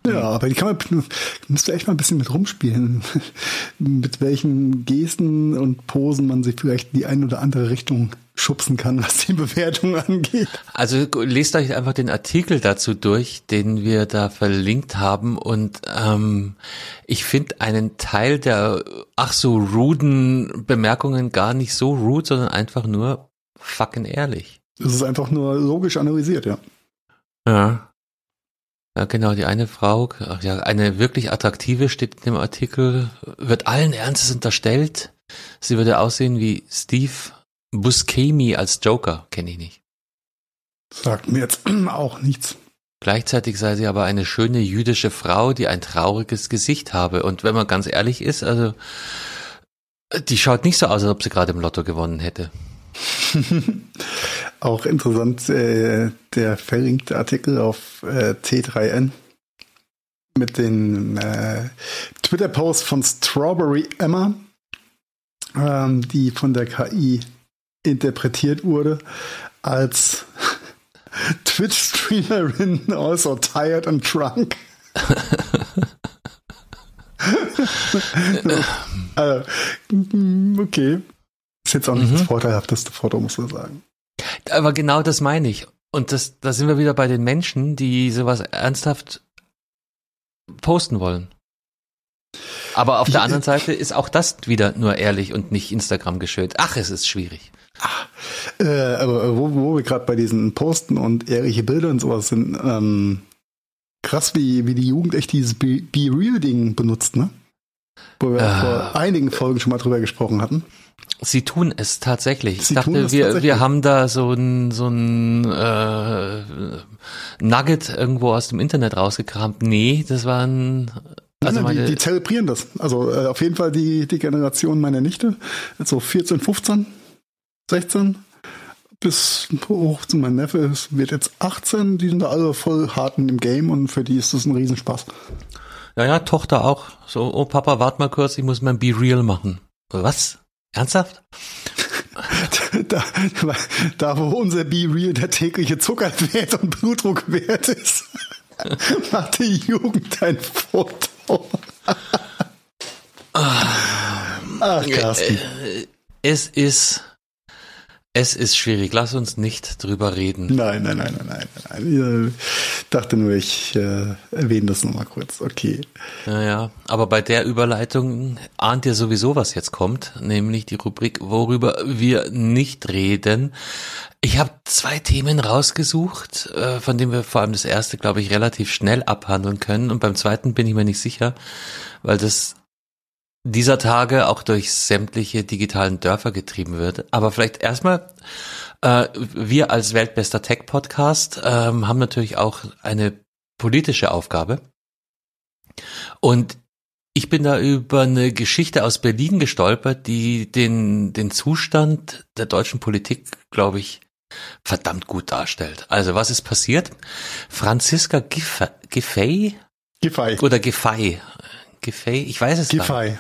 Ja, aber die kann man, müsst ihr echt mal ein bisschen mit rumspielen. mit welchen Gesten und Posen man sich vielleicht in die eine oder andere Richtung schubsen kann, was die Bewertung angeht. Also lest euch einfach den Artikel dazu durch, den wir da verlinkt haben und ähm, ich finde einen Teil der ach so ruden Bemerkungen gar nicht so rude, sondern einfach nur fucking ehrlich. Das ist einfach nur logisch analysiert, ja. Ja. Ja, genau, die eine Frau, ach ja, eine wirklich attraktive steht in dem Artikel, wird allen Ernstes unterstellt, sie würde aussehen wie Steve Buscemi als Joker, kenne ich nicht. Sagt mir jetzt auch nichts. Gleichzeitig sei sie aber eine schöne jüdische Frau, die ein trauriges Gesicht habe. Und wenn man ganz ehrlich ist, also die schaut nicht so aus, als ob sie gerade im Lotto gewonnen hätte. Auch interessant, äh, der verlinkte Artikel auf äh, T3N mit den äh, Twitter-Post von Strawberry Emma, ähm, die von der KI interpretiert wurde als Twitch-Streamerin, also tired and drunk. also, mm, okay. Ist jetzt auch nicht Mhm. das vorteilhafteste Foto, muss man sagen. Aber genau das meine ich. Und das, da sind wir wieder bei den Menschen, die sowas ernsthaft posten wollen. Aber auf der anderen Seite ist auch das wieder nur ehrlich und nicht Instagram geschönt. Ach, es ist schwierig. Äh, aber wo, wo wir gerade bei diesen Posten und ehrliche Bilder und sowas sind, ähm, krass, wie, wie die Jugend echt dieses Be, Be benutzt, ne? Wo wir Ah. vor einigen Folgen schon mal drüber gesprochen hatten. Sie tun es tatsächlich. Sie ich dachte, wir, tatsächlich. wir haben da so ein, so ein äh, Nugget irgendwo aus dem Internet rausgekramt. Nee, das war ein. Also Nein, meine, die, die zelebrieren das. Also äh, auf jeden Fall die, die Generation meiner Nichte, so 14, 15, 16 bis hoch zu meinem Neffe, es wird jetzt 18, die sind da alle voll hart in dem Game und für die ist das ein Riesenspaß. ja, ja, Tochter auch. So, oh Papa, wart mal kurz, ich muss mein Be Real machen. Was? Ernsthaft? Da, da wo unser Be Real der tägliche Zuckerwert und Blutdruckwert ist, macht die Jugend ein Foto. Ach, Carsten. Es ist, Es ist schwierig. Lass uns nicht drüber reden. Nein, nein, nein, nein, nein, nein. Ich dachte nur, ich äh, erwähne das nochmal kurz. Okay. Naja, aber bei der Überleitung ahnt ihr sowieso, was jetzt kommt, nämlich die Rubrik, worüber wir nicht reden. Ich habe zwei Themen rausgesucht, äh, von denen wir vor allem das erste, glaube ich, relativ schnell abhandeln können. Und beim zweiten bin ich mir nicht sicher, weil das dieser Tage auch durch sämtliche digitalen Dörfer getrieben wird. Aber vielleicht erstmal, äh, wir als weltbester Tech-Podcast ähm, haben natürlich auch eine politische Aufgabe. Und ich bin da über eine Geschichte aus Berlin gestolpert, die den, den Zustand der deutschen Politik, glaube ich, verdammt gut darstellt. Also was ist passiert? Franziska Giffey? Giffey. Oder Giffey. Giffey, ich weiß es Giffey. nicht.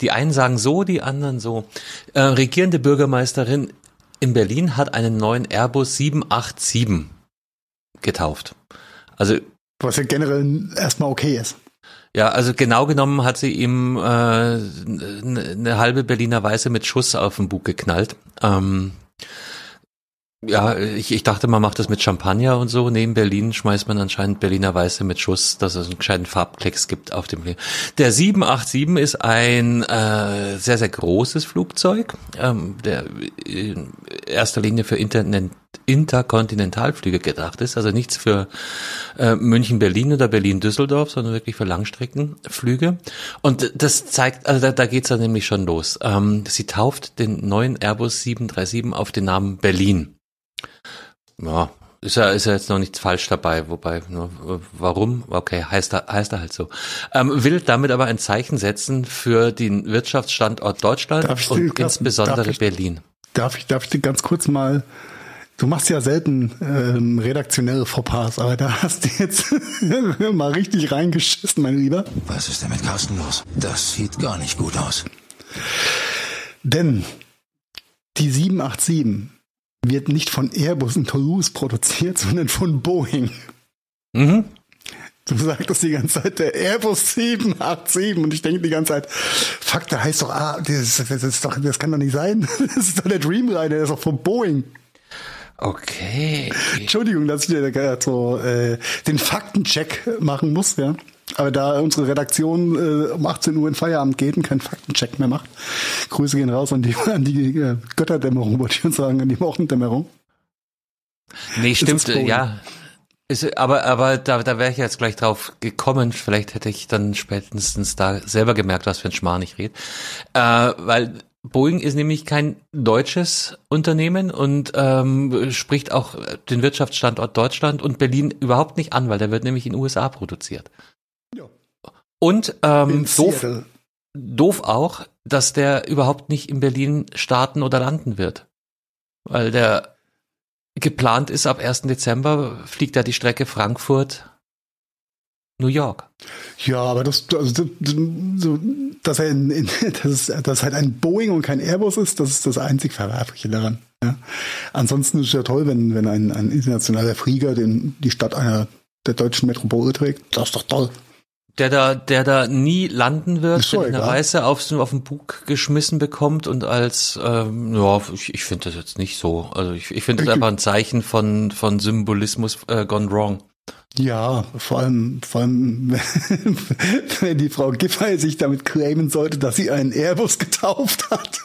Die einen sagen so, die anderen so. Äh, regierende Bürgermeisterin in Berlin hat einen neuen Airbus 787 getauft. Also was ja generell erstmal okay ist. Ja, also genau genommen hat sie ihm äh, eine halbe Berliner Weiße mit Schuss auf den Bug geknallt. Ähm, ja, ich, ich dachte, man macht das mit Champagner und so. Neben Berlin schmeißt man anscheinend Berliner Weiße mit Schuss, dass es einen gescheiten Farbklecks gibt auf dem Leben. Der 787 ist ein äh, sehr, sehr großes Flugzeug, ähm, der in erster Linie für Internet, Interkontinentalflüge gedacht ist. Also nichts für äh, München-Berlin oder Berlin-Düsseldorf, sondern wirklich für Langstreckenflüge. Und das zeigt, also da, da geht's dann nämlich schon los. Ähm, sie tauft den neuen Airbus 737 auf den Namen Berlin. Ja, ist ja, ist ja jetzt noch nichts falsch dabei, wobei, ne, warum? Okay, heißt er, heißt er halt so. Ähm, will damit aber ein Zeichen setzen für den Wirtschaftsstandort Deutschland und grad, insbesondere darf ich, Berlin. Darf ich, darf ich dir ganz kurz mal, du machst ja selten ähm, redaktionelle Fauxpas, aber da hast du jetzt mal richtig reingeschissen, mein Lieber. Was ist denn mit Carsten los? Das sieht gar nicht gut aus. Denn die 787 wird nicht von Airbus in Toulouse produziert, sondern von Boeing. Mhm. Du sagtest die ganze Zeit der Airbus 787 und ich denke die ganze Zeit, fuck, der heißt doch, ah, das, das, ist doch, das kann doch nicht sein. Das ist doch der Dreamliner, der ist doch von Boeing. Okay. Entschuldigung, dass ich dir so äh, den Faktencheck machen muss, ja. Aber da unsere Redaktion äh, um 18 Uhr in Feierabend geht und keinen Faktencheck mehr macht, Grüße gehen raus an die, an die äh, Götterdämmerung, wollte ich schon sagen, an die Wochendämmerung. Nee, stimmt, ja. Ist, aber aber da, da wäre ich jetzt gleich drauf gekommen. Vielleicht hätte ich dann spätestens da selber gemerkt, was für ein Schmarrn ich rede. Äh, weil Boeing ist nämlich kein deutsches Unternehmen und ähm, spricht auch den Wirtschaftsstandort Deutschland und Berlin überhaupt nicht an, weil der wird nämlich in den USA produziert. Und ähm, doof, doof auch, dass der überhaupt nicht in Berlin starten oder landen wird. Weil der geplant ist, ab 1. Dezember fliegt er die Strecke Frankfurt, New York. Ja, aber das, also, das, so, dass er in, in, dass, dass halt ein Boeing und kein Airbus ist, das ist das einzig Verwerfliche daran. Ja. Ansonsten ist es ja toll, wenn, wenn ein, ein internationaler Flieger den, die Stadt einer der deutschen Metropole trägt. Das ist doch toll. Der da, der da nie landen wird, Ist wenn eine. Weiße auf, auf den Bug geschmissen bekommt und als, ähm, ja, ich, ich finde das jetzt nicht so. Also ich, ich finde das Ich- einfach ein Zeichen von, von Symbolismus äh, gone wrong. Ja, vor allem, vor allem, wenn die Frau Giffey sich damit claimen sollte, dass sie einen Airbus getauft hat.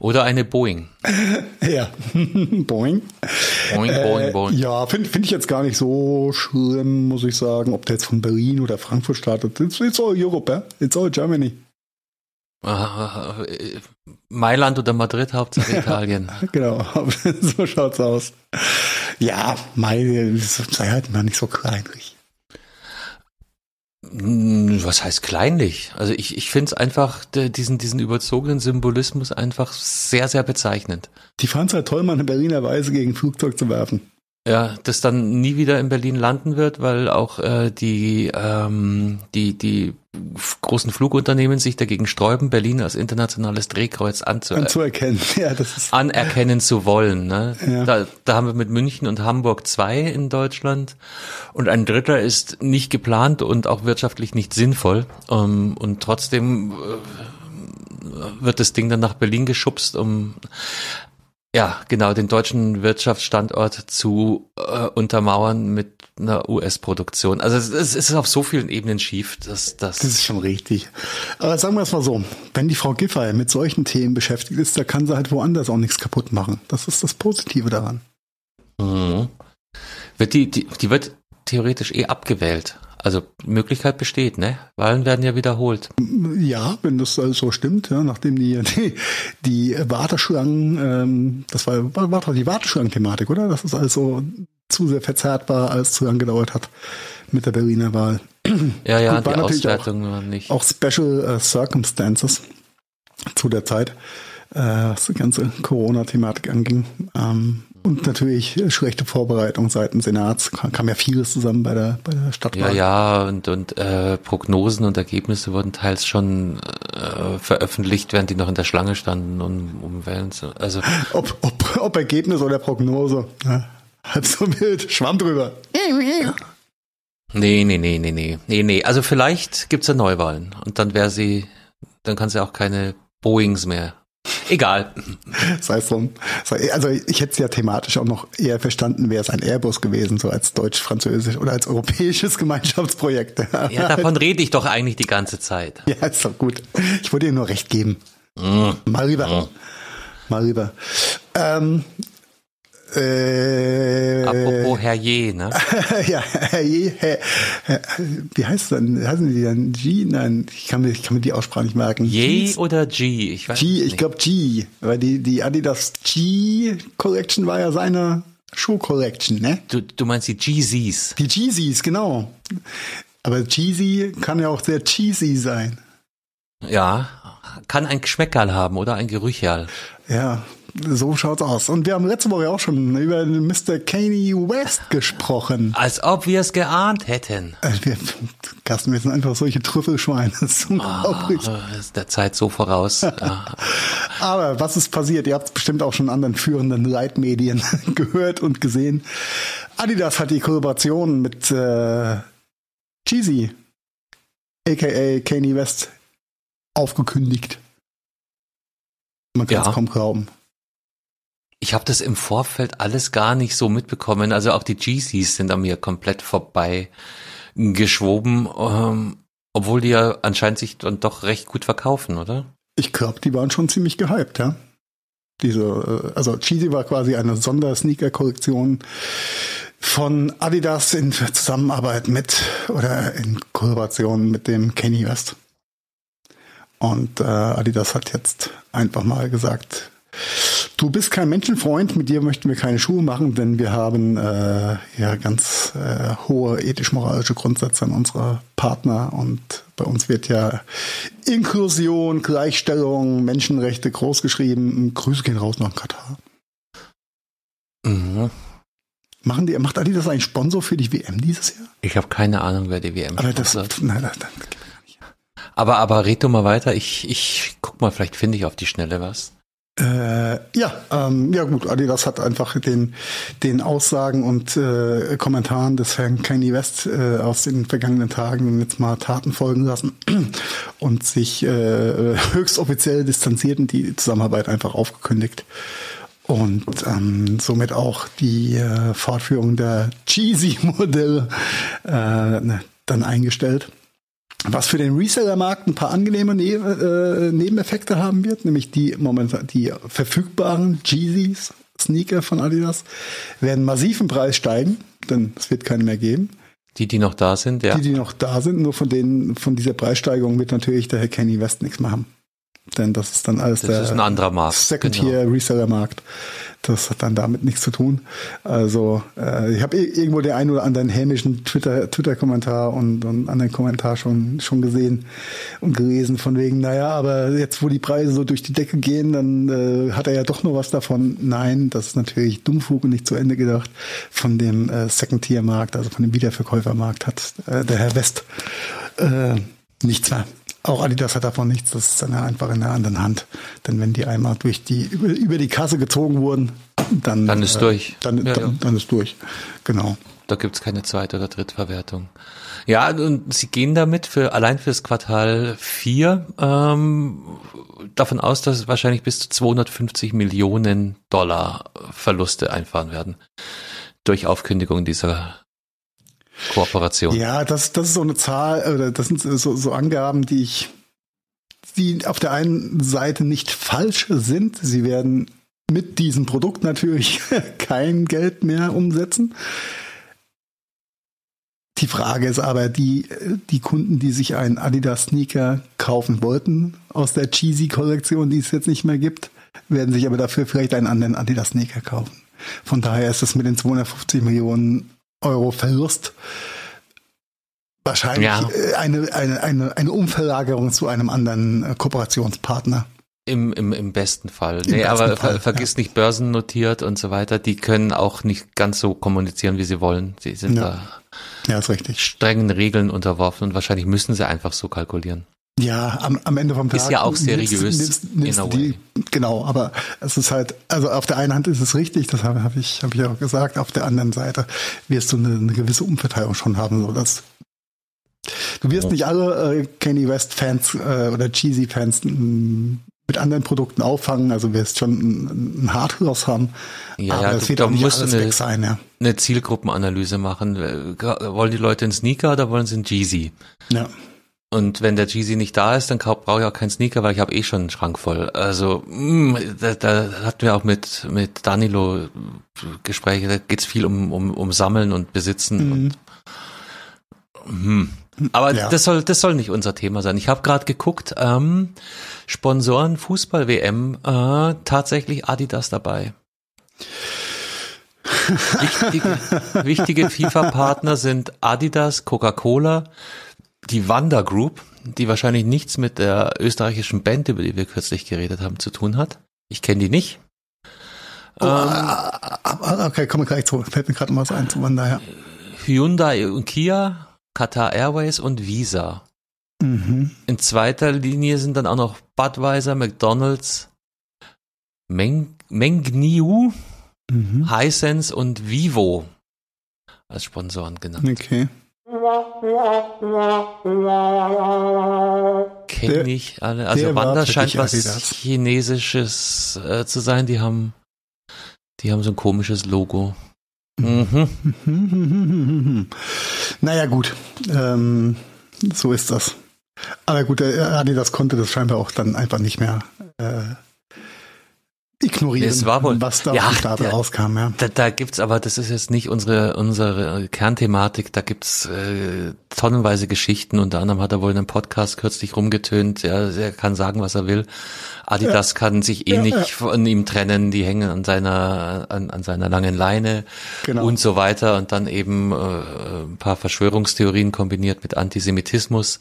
Oder eine Boeing. Ja, Boeing. Boeing, Boeing, Äh, Boeing. ja, finde find ich jetzt gar nicht so schlimm, muss ich sagen, ob der jetzt von Berlin oder Frankfurt startet. It's, it's all Europe, eh? it's all Germany. Äh, Mailand oder Madrid, Hauptsache Italien. Genau, so schaut's aus. Ja, meine, sei halt mal nicht so kleinlich. Was heißt kleinlich? Also ich, ich finde es einfach, diesen, diesen überzogenen Symbolismus einfach sehr, sehr bezeichnend. Die fand's halt toll, mal eine Berliner Weise gegen Flugzeug zu werfen. Ja, das dann nie wieder in Berlin landen wird, weil auch äh, die, ähm, die, die großen Flugunternehmen sich dagegen sträuben, Berlin als internationales Drehkreuz anzu Anzuerkennen. Ja, das ist, anerkennen zu wollen. Ne? Ja. Da, da haben wir mit München und Hamburg zwei in Deutschland und ein dritter ist nicht geplant und auch wirtschaftlich nicht sinnvoll. Ähm, und trotzdem äh, wird das Ding dann nach Berlin geschubst, um ja, genau, den deutschen Wirtschaftsstandort zu äh, untermauern mit einer US-Produktion. Also es, es ist auf so vielen Ebenen schief, dass das. Das ist schon richtig. Aber sagen wir es mal so, wenn die Frau Giffey mit solchen Themen beschäftigt ist, da kann sie halt woanders auch nichts kaputt machen. Das ist das Positive daran. Mhm. Wird die, die, die wird theoretisch eh abgewählt. Also Möglichkeit besteht, ne? Wahlen werden ja wiederholt. Ja, wenn das also so stimmt, ja, nachdem die, die, die Warteschlangen, ähm, das war, war, doch die Warteschlangen-Thematik, oder? Dass es also zu sehr verzerrt war, als zu lang gedauert hat mit der Berliner Wahl. Ja, ja, Gut, war die Auswertung war nicht. Auch Special äh, Circumstances zu der Zeit, äh, was die ganze Corona-Thematik anging. Ähm, und natürlich schlechte Vorbereitung seitens Senats. Kam, kam ja vieles zusammen bei der, bei der Stadtwahl. Ja, ja, und, und äh, Prognosen und Ergebnisse wurden teils schon äh, veröffentlicht, während die noch in der Schlange standen, um, um wählen zu. Also Ob, ob, ob Ergebnis oder Prognose. Ja, halb so wild. Schwamm drüber. nee, nee, nee, nee, nee. Nee, nee. Also vielleicht gibt's ja Neuwahlen und dann wäre sie, dann kann sie auch keine Boeings mehr. Egal. Sei es drum. Also ich hätte es ja thematisch auch noch eher verstanden, wäre es ein Airbus gewesen, so als deutsch-französisch oder als europäisches Gemeinschaftsprojekt. Ja, davon rede ich doch eigentlich die ganze Zeit. Ja, ist doch gut. Ich wollte dir nur recht geben. Mm. Mal rüber. Mm. Mal rüber. Ähm, äh, Apropos Herr Je, ne? ja, Herr Je, Herr, Herr, wie heißt es denn? Heißen die dann G? Nein, ich kann mir, ich kann mir die Aussprache nicht merken. Je oder G? Ich weiß G, es ich nicht. glaube G, weil die, die Adidas G Collection war ja seine Schuh Collection, ne? Du, du meinst die Jeezys. Die Jeezys, genau. Aber Jeezy kann ja auch sehr cheesy sein. Ja, kann ein Geschmäckerl haben oder ein Gerüchal. Ja, so schaut's aus. Und wir haben letzte Woche auch schon über Mr. Kanye West gesprochen. Als ob wir es geahnt hätten. Äh, Wir, Carsten, wir sind einfach solche Trüffelschweine. Das ist unglaublich. Ah, ist der Zeit so voraus. Aber was ist passiert? Ihr habt es bestimmt auch schon in anderen führenden Leitmedien gehört und gesehen. Adidas hat die Kollaboration mit äh, Jeezy, aka Kanye West, aufgekündigt. Man kann es Ja. kaum glauben. Ich habe das im Vorfeld alles gar nicht so mitbekommen. Also auch die Jeezys sind an mir komplett vorbei geschwoben, ähm, obwohl die ja anscheinend sich dann doch recht gut verkaufen, oder? Ich glaube, die waren schon ziemlich gehypt, ja. Diese, äh, also Cheesy war quasi eine Sondersneaker-Kollektion von Adidas in Zusammenarbeit mit oder in Kollaboration mit dem Kenny West. Und äh, Adidas hat jetzt einfach mal gesagt, du bist kein Menschenfreund, mit dir möchten wir keine Schuhe machen, denn wir haben äh, ja ganz äh, hohe ethisch-moralische Grundsätze an unsere Partner und bei uns wird ja Inklusion, Gleichstellung, Menschenrechte großgeschrieben. Grüße gehen raus nach Katar. Mhm. Machen die, macht Adidas einen Sponsor für die WM dieses Jahr? Ich habe keine Ahnung, wer die WM Aber das, nein, nein, nein. Aber, aber red du mal weiter. Ich, ich guck mal, vielleicht finde ich auf die Schnelle was. Äh, ja, ähm, ja gut, Adidas hat einfach den, den Aussagen und äh, Kommentaren des Herrn Kanye West äh, aus den vergangenen Tagen jetzt mal Taten folgen lassen und sich äh, höchst offiziell distanziert und die Zusammenarbeit einfach aufgekündigt. Und ähm, somit auch die äh, Fortführung der Cheesy-Modelle äh, ne, dann eingestellt. Was für den Reseller-Markt ein paar angenehme ne äh, Nebeneffekte haben wird, nämlich die momentan die verfügbaren Jeezys Sneaker von Adidas werden massiv im Preis steigen, denn es wird keine mehr geben. Die, die noch da sind, ja. Die, die noch da sind, nur von denen von dieser Preissteigerung wird natürlich der Herr Kenny West nichts machen. Denn das ist dann alles Das der ist ein anderer Markt, genau. Das hat dann damit nichts zu tun. Also äh, ich habe irgendwo den einen oder anderen hämischen Twitter- Twitter-Kommentar und, und anderen Kommentar schon, schon gesehen und gelesen von wegen, naja, aber jetzt, wo die Preise so durch die Decke gehen, dann äh, hat er ja doch noch was davon. Nein, das ist natürlich Dummfug und nicht zu Ende gedacht. Von dem äh, Second-Tier-Markt, also von dem Wiederverkäufermarkt hat äh, der Herr West äh, nichts mehr. Auch Adidas hat davon nichts, das ist dann einfach in der anderen Hand. Denn wenn die einmal durch die, über, über die Kasse gezogen wurden, dann, Dann ist äh, durch. Dann, Ja, dann, ja. dann ist durch. Genau. da gibt's keine zweite oder Drittverwertung. Ja, und sie gehen damit für allein fürs Quartal 4 ähm, davon aus, dass es wahrscheinlich bis zu 250 Millionen Dollar Verluste einfahren werden durch Aufkündigung dieser Kooperation. Ja, das, das ist so eine Zahl, oder das sind so, so Angaben, die ich, die auf der einen Seite nicht falsch sind. Sie werden mit diesem Produkt natürlich kein Geld mehr umsetzen. Die Frage ist aber, die, die Kunden, die sich einen Adidas Sneaker kaufen wollten aus der Cheesy Kollektion, die es jetzt nicht mehr gibt, werden sich aber dafür vielleicht einen anderen Adidas Sneaker kaufen. Von daher ist es mit den 250 Millionen Euro Verlust wahrscheinlich Ja. äh, eine, eine, eine, eine Umverlagerung zu einem anderen äh, Kooperationspartner. Im, im, Im besten Fall. Im nee, besten aber Fall, ver vergiss nicht börsennotiert und so weiter. Die können auch nicht ganz so kommunizieren, wie sie wollen. Sie sind Ja. da Ja, ist richtig. strengen Regeln unterworfen und wahrscheinlich müssen sie einfach so kalkulieren. Ja, am, am Ende vom Tag. Ist ja auch nimmst- seriös Nimmst, nimmst a die, genau, aber es ist halt, also auf der einen Hand ist es richtig, das habe hab ich, habe ich auch gesagt, auf der anderen Seite wirst du eine, eine gewisse Umverteilung schon haben, so dass du wirst Ja. nicht alle äh, Kanye West Fans äh, oder Cheesy Fans m, mit anderen Produkten auffangen, also wirst schon ein, ein Hard Loss haben, Ja, aber es wird da auch nicht musst du alles eine, weg sein, ja. eine Zielgruppenanalyse machen. Äh, Wollen die Leute einen Sneaker oder wollen sie einen Jeezy? ja. Und wenn der Jeezy nicht da ist, dann brauche ich auch keinen Sneaker, weil ich habe eh schon einen Schrank voll. Also mh, da, da hatten wir auch mit mit Danilo Gespräche. Da geht's viel um um um Sammeln und Besitzen. Und, hm. Aber Ja. das soll das soll nicht unser Thema sein. Ich habe gerade geguckt. Ähm, Sponsoren Fußball WM äh, tatsächlich Adidas dabei. Wichtige, wichtige FIFA-Partner sind Adidas, Coca-Cola, die Wanda Group, die wahrscheinlich nichts mit der österreichischen Band, über die wir kürzlich geredet haben, zu tun hat. Ich kenne die nicht. Oh, Ähm, ah, ah, ah, okay, komme gleich zu. Fällt mir gerade noch was ein, von daher. Hyundai und Kia, Qatar Airways und Visa. Mhm. In zweiter Linie sind dann auch noch Budweiser, McDonald's, Meng, Mengniu, Mhm. Hisense und Vivo als Sponsoren genannt. Okay. Kenne ich alle. Also Wanda scheint was Adidas. Chinesisches äh, zu sein. Die haben, die haben so ein komisches Logo. Mhm. naja, gut. Ähm, so ist das. Aber gut, der Adidas konnte das scheinbar auch dann einfach nicht mehr äh, ignorieren, Es war wohl- was da Ja, auf Stapel rauskam. Ja. Da, da gibt's aber, das ist jetzt nicht unsere unsere Kernthematik. Da gibt's äh, tonnenweise Geschichten. Unter anderem hat er wohl in einem Podcast kürzlich rumgetönt. Er, er kann sagen, was er will. Adidas kann sich eh Ja, nicht ja. von ihm trennen. Die hängen an seiner an, an seiner langen Leine Genau. und so weiter. Und dann eben äh, ein paar Verschwörungstheorien kombiniert mit Antisemitismus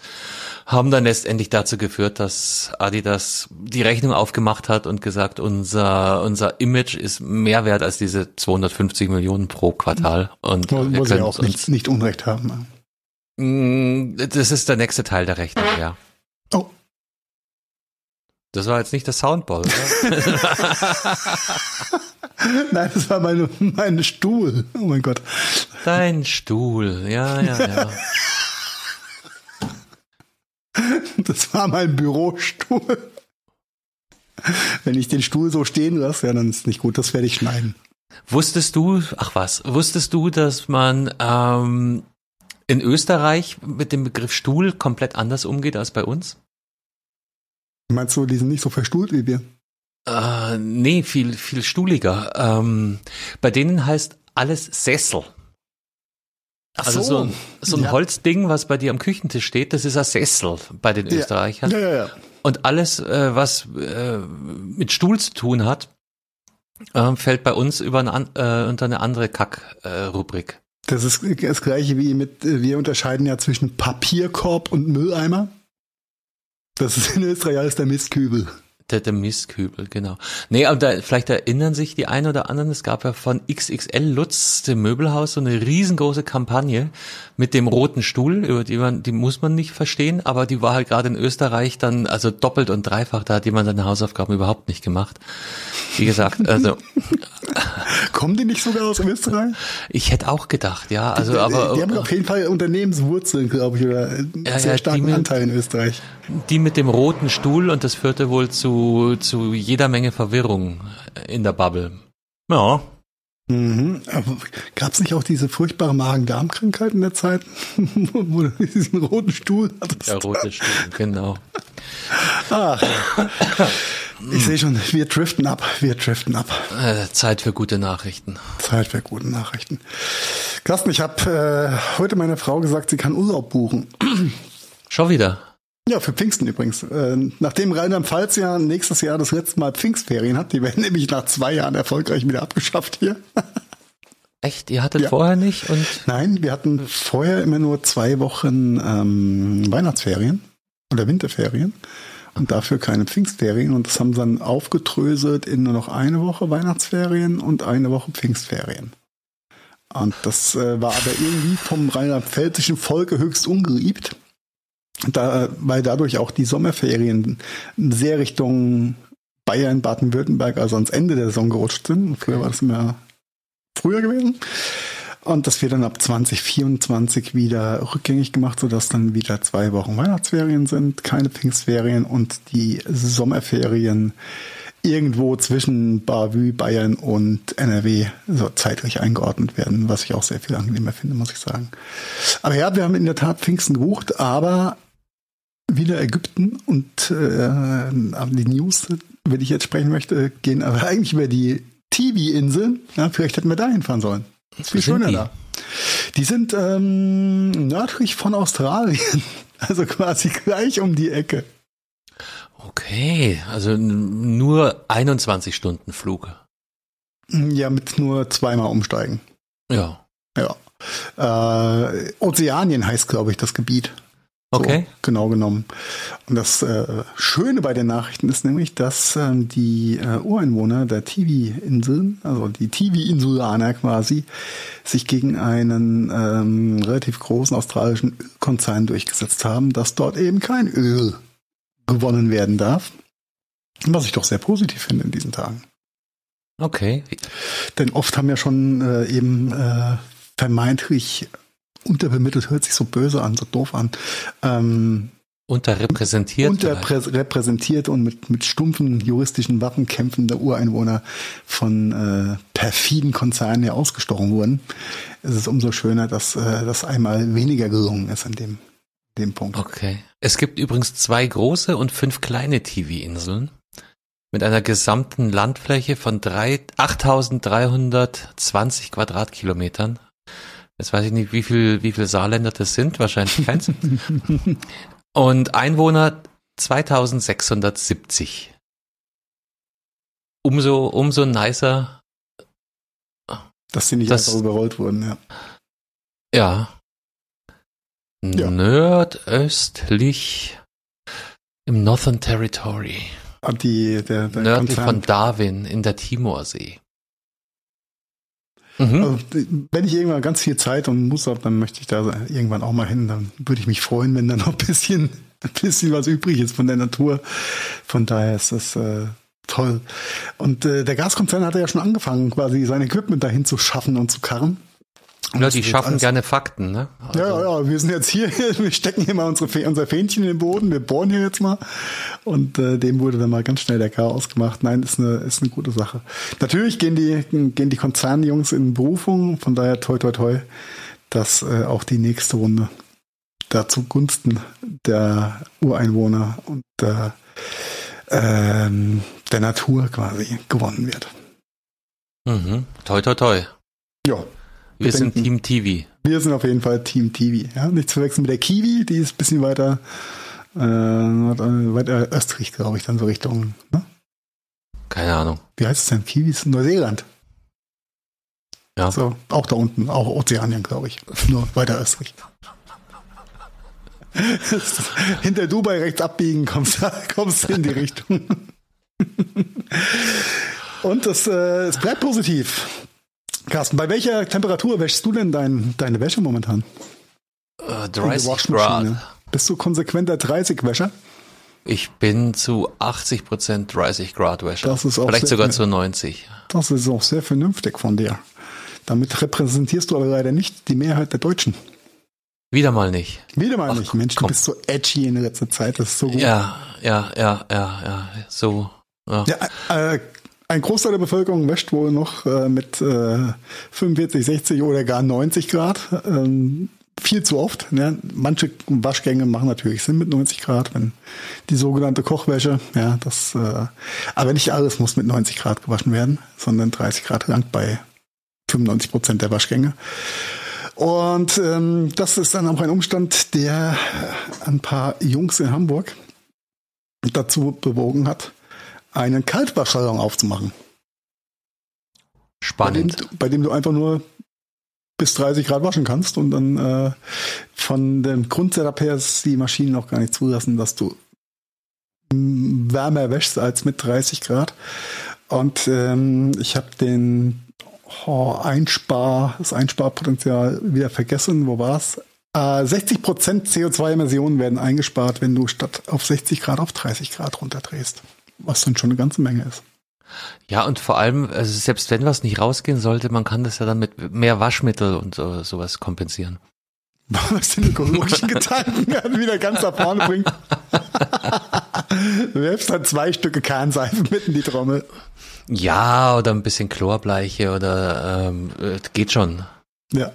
haben dann letztendlich dazu geführt, dass Adidas die Rechnung aufgemacht hat und gesagt, unser, unser Image ist mehr wert als diese 250 Millionen pro Quartal. Und wo wir sie können auch uns, nicht, nicht Unrecht haben. Mm, das ist der nächste Teil der Rechnung, ja. Oh. Das war jetzt nicht das Soundball, oder? Nein, das war meine, mein Stuhl. Oh mein Gott. Dein Stuhl, ja, ja, ja. Das war mein Bürostuhl. Wenn ich den Stuhl so stehen lasse, ja, dann ist nicht gut. Das werde ich schneiden. Wusstest du, ach was, wusstest du, dass man ähm, in Österreich mit dem Begriff Stuhl komplett anders umgeht als bei uns? Meinst du, die sind nicht so verstuhlt wie wir? Äh, nee, viel, viel stuhliger. Ähm, bei denen heißt alles Sessel. Also so, ein, so ein Ja. Holzding, was bei dir am Küchentisch steht, das ist ein Sessel bei den Ja. Österreichern. Ja, ja, ja. Und alles, äh, was äh, mit Stuhl zu tun hat, äh, fällt bei uns über eine, äh, unter eine andere Kack-Rubrik. Das ist das gleiche wie mit, wir unterscheiden ja zwischen Papierkorb und Mülleimer. Das ist in Österreich alles der Mistkübel. Der, der Mistkübel, genau. Nee, aber da, vielleicht erinnern sich die einen oder anderen, es gab ja von XXL Lutz, dem Möbelhaus, so eine riesengroße Kampagne mit dem roten Stuhl, über die man, die muss man nicht verstehen, aber die war halt gerade in Österreich dann, also doppelt und dreifach, da hat jemand seine Hausaufgaben überhaupt nicht gemacht. Wie gesagt, also. Kommen die nicht sogar aus Österreich? Ich hätte auch gedacht, ja, also aber. Die haben auf jeden Fall Unternehmenswurzeln, glaube ich, oder einen Ja, sehr ja, starken die mit- Anteil in Österreich. Die mit dem roten Stuhl und das führte wohl zu, zu jeder Menge Verwirrung in der Bubble. Ja. Mhm. Gab es nicht auch diese furchtbare Magen-Darm-Krankheit in der Zeit, wo du diesen roten Stuhl hattest? Der rote Stuhl, genau. Ach. Ich sehe schon, wir driften ab, wir driften ab. Äh, Zeit für gute Nachrichten. Zeit für gute Nachrichten. Carsten, ich habe äh, heute meiner Frau gesagt, sie kann Urlaub buchen. Schon wieder. Ja, für Pfingsten übrigens. Äh, nachdem Rheinland-Pfalz ja nächstes Jahr das letzte Mal Pfingstferien hat, die werden nämlich nach zwei Jahren erfolgreich wieder abgeschafft hier. Echt? Ihr hattet Ja. vorher nicht und Nein, wir hatten vorher immer nur zwei Wochen ähm, Weihnachtsferien oder Winterferien und dafür keine Pfingstferien. Und das haben sie dann aufgedröselt in nur noch eine Woche Weihnachtsferien und eine Woche Pfingstferien. Und das äh, war aber irgendwie vom rheinland-pfälzischen Volke höchst ungeliebt, da, weil dadurch auch die Sommerferien sehr Richtung Bayern, Baden-Württemberg, also ans Ende der Saison gerutscht sind. Früher war das immer früher gewesen. Und das wird dann ab 2024 wieder rückgängig gemacht, sodass dann wieder zwei Wochen Weihnachtsferien sind, keine Pfingstferien und die Sommerferien irgendwo zwischen Bavü, Bayern und NRW so zeitlich eingeordnet werden, was ich auch sehr viel angenehmer finde, muss ich sagen. Aber ja, wir haben in der Tat Pfingsten gebucht, aber wieder Ägypten und äh, die News, über die ich jetzt sprechen möchte, gehen aber eigentlich über die TV-Inseln. Ja, vielleicht hätten wir da hinfahren sollen. Das ist viel schöner die? da. Die sind ähm, nördlich von Australien. Also quasi gleich um die Ecke. okay, also nur 21 Stunden Flug. Ja, mit nur zweimal umsteigen. Ja. Ja. Äh, Ozeanien heißt, glaube ich, das Gebiet. So, Okay. genau genommen. Und das äh, Schöne bei den Nachrichten ist nämlich, dass ähm, die äh, Ureinwohner der Tiwi-Inseln, also die Tiwi-Insulaner quasi, sich gegen einen ähm, relativ großen australischen Ölkonzern durchgesetzt haben, dass dort eben kein Öl gewonnen werden darf. Was ich doch sehr positiv finde in diesen Tagen. Okay. Denn oft haben ja schon äh, eben äh, vermeintlich unterbemittelt, hört sich so böse an, so doof an, ähm, Unterrepräsentiert. unterrepräsentiert und mit, mit stumpfen juristischen Waffen kämpfende Ureinwohner von äh, perfiden Konzernen ja ausgestochen wurden. Es ist umso schöner, dass äh, das einmal weniger gelungen ist an dem, dem Punkt. Okay. Es gibt übrigens zwei große und fünf kleine TV-Inseln mit einer gesamten Landfläche von drei- 8320 Quadratkilometern. Jetzt weiß ich nicht, wie viel, wie viel Saarländer das sind, wahrscheinlich keins. und Einwohner 2670. Umso, umso nicer, Dass sie nicht Das- einfach überrollt wurden, ja. ja. Ja. Nordöstlich im Northern Territory. Und die, der, der Nördlich Konzern, von Darwin in der Timorsee. Mhm. Also, wenn ich irgendwann ganz viel Zeit und Muße habe, dann möchte ich da irgendwann auch mal hin. Dann würde ich mich freuen, wenn da noch ein bisschen, ein bisschen was übrig ist von der Natur. Von daher ist das äh, toll. Und äh, der Gaskonzern hat ja schon angefangen, quasi sein Equipment dahin zu schaffen und zu karren. Ja, die schaffen gerne Fakten, ne? Also, Ja, ja, ja, wir sind jetzt hier, wir stecken hier mal unsere, unser Fähnchen in den Boden, wir bohren hier jetzt mal. Und äh, dem wurde dann mal ganz schnell der Chaos gemacht. Nein, ist eine, ist eine gute Sache. Natürlich gehen die, gehen die Konzernjungs in Berufung, von daher toi toi toi, dass äh, auch die nächste Runde da zugunsten der Ureinwohner und der, ähm, der Natur quasi gewonnen wird. Mhm. Toi, toi, toi. Ja, Wir sind Team TV. Wir sind auf jeden Fall Team Tivi. Ja? Nicht zu verwechseln mit der Kiwi, die ist ein bisschen weiter, äh, weiter östlich, glaube ich, dann so Richtung. Ne? Keine Ahnung. Wie heißt es denn? Kiwi ist Neuseeland. Ja. So, auch da unten, auch Ozeanien, glaube ich. Nur weiter östlich. Hinter Dubai rechts abbiegen, kommst, kommst in die Richtung. Und es, äh, es bleibt positiv. Carsten, bei welcher Temperatur wäschst du denn dein, deine Wäsche momentan? Äh, In der 30 Waschmaschine. Grad. Bist du konsequenter 30-Wäscher? Ich bin zu 80 Prozent 30 Grad Wäsche. Das ist auch Vielleicht sogar zu 90. Das ist auch sehr vernünftig von dir. Damit repräsentierst du aber leider nicht die Mehrheit der Deutschen. Wieder mal nicht. Wieder mal Ach, nicht. Mensch, du komm. bist so edgy in letzter Zeit. Das ist so gut. Ja, ja, ja, ja, ja. So. Ja. Ja, äh, ein Großteil der Bevölkerung wäscht wohl noch äh, mit äh, 45, 60 oder gar 90 Grad. Ähm, viel zu oft. Ne? Manche Waschgänge machen natürlich Sinn mit 90 Grad, wenn die sogenannte Kochwäsche, ja, das, äh, aber nicht alles muss mit 90 Grad gewaschen werden, sondern 30 Grad langt bei 95 Prozent der Waschgänge. Und ähm, das ist dann auch ein Umstand, der ein paar Jungs in Hamburg dazu bewogen hat, einen Kaltwaschsalon aufzumachen. Bei dem, Spannend. bei dem du einfach nur bis 30 Grad waschen kannst und dann äh, von dem Grundsetup her ist die Maschinen auch gar nicht zulassen, dass du wärmer wäschst als mit 30 Grad. Und ähm, ich habe den oh, Einspar, das Einsparpotenzial wieder vergessen. Wo war's? Äh, 60 Prozent CO2-Emissionen werden eingespart, wenn du statt auf 60 Grad auf 30 Grad runterdrehst. Was dann schon eine ganze Menge ist. Ja, und vor allem, also selbst wenn was nicht rausgehen sollte, man kann das ja dann mit mehr Waschmittel und so, sowas kompensieren. was den ökologischen Gedanken wieder ganz nach vorne bringt. du werfst dann zwei Stücke Kernseife mitten in die Trommel. Ja, oder ein bisschen Chlorbleiche oder ähm, äh, geht schon. Ja.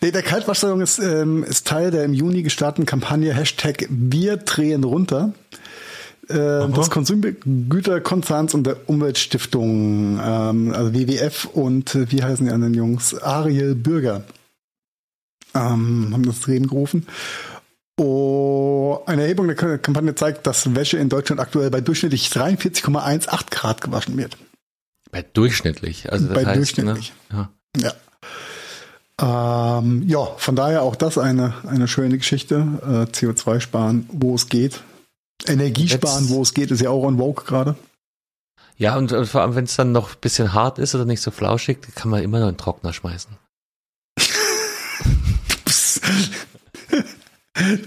Nee, der Kaltwaschsalon ist, ähm, ist Teil der im Juni gestarteten Kampagne Hashtag Wir drehen runter. Äh, des Konsumgüterkonzerns und der Umweltstiftung, ähm, also WWF und äh, wie heißen die anderen Jungs? Ariel Bürger ähm, haben das Leben gerufen. Oh, eine Erhebung der Kampagne zeigt, dass Wäsche in Deutschland aktuell bei durchschnittlich 43,18 Grad gewaschen wird. Bei durchschnittlich. Also das Bei heißt, durchschnittlich. Ne, ja. Ja. Ähm, ja, von daher auch das eine, eine schöne Geschichte. Äh, CO2 sparen, wo es geht. Energie sparen, wo es geht, ist ja auch on vogue gerade. Ja, und, und vor allem, wenn es dann noch ein bisschen hart ist oder nicht so flauschig, kann man immer noch in den Trockner schmeißen.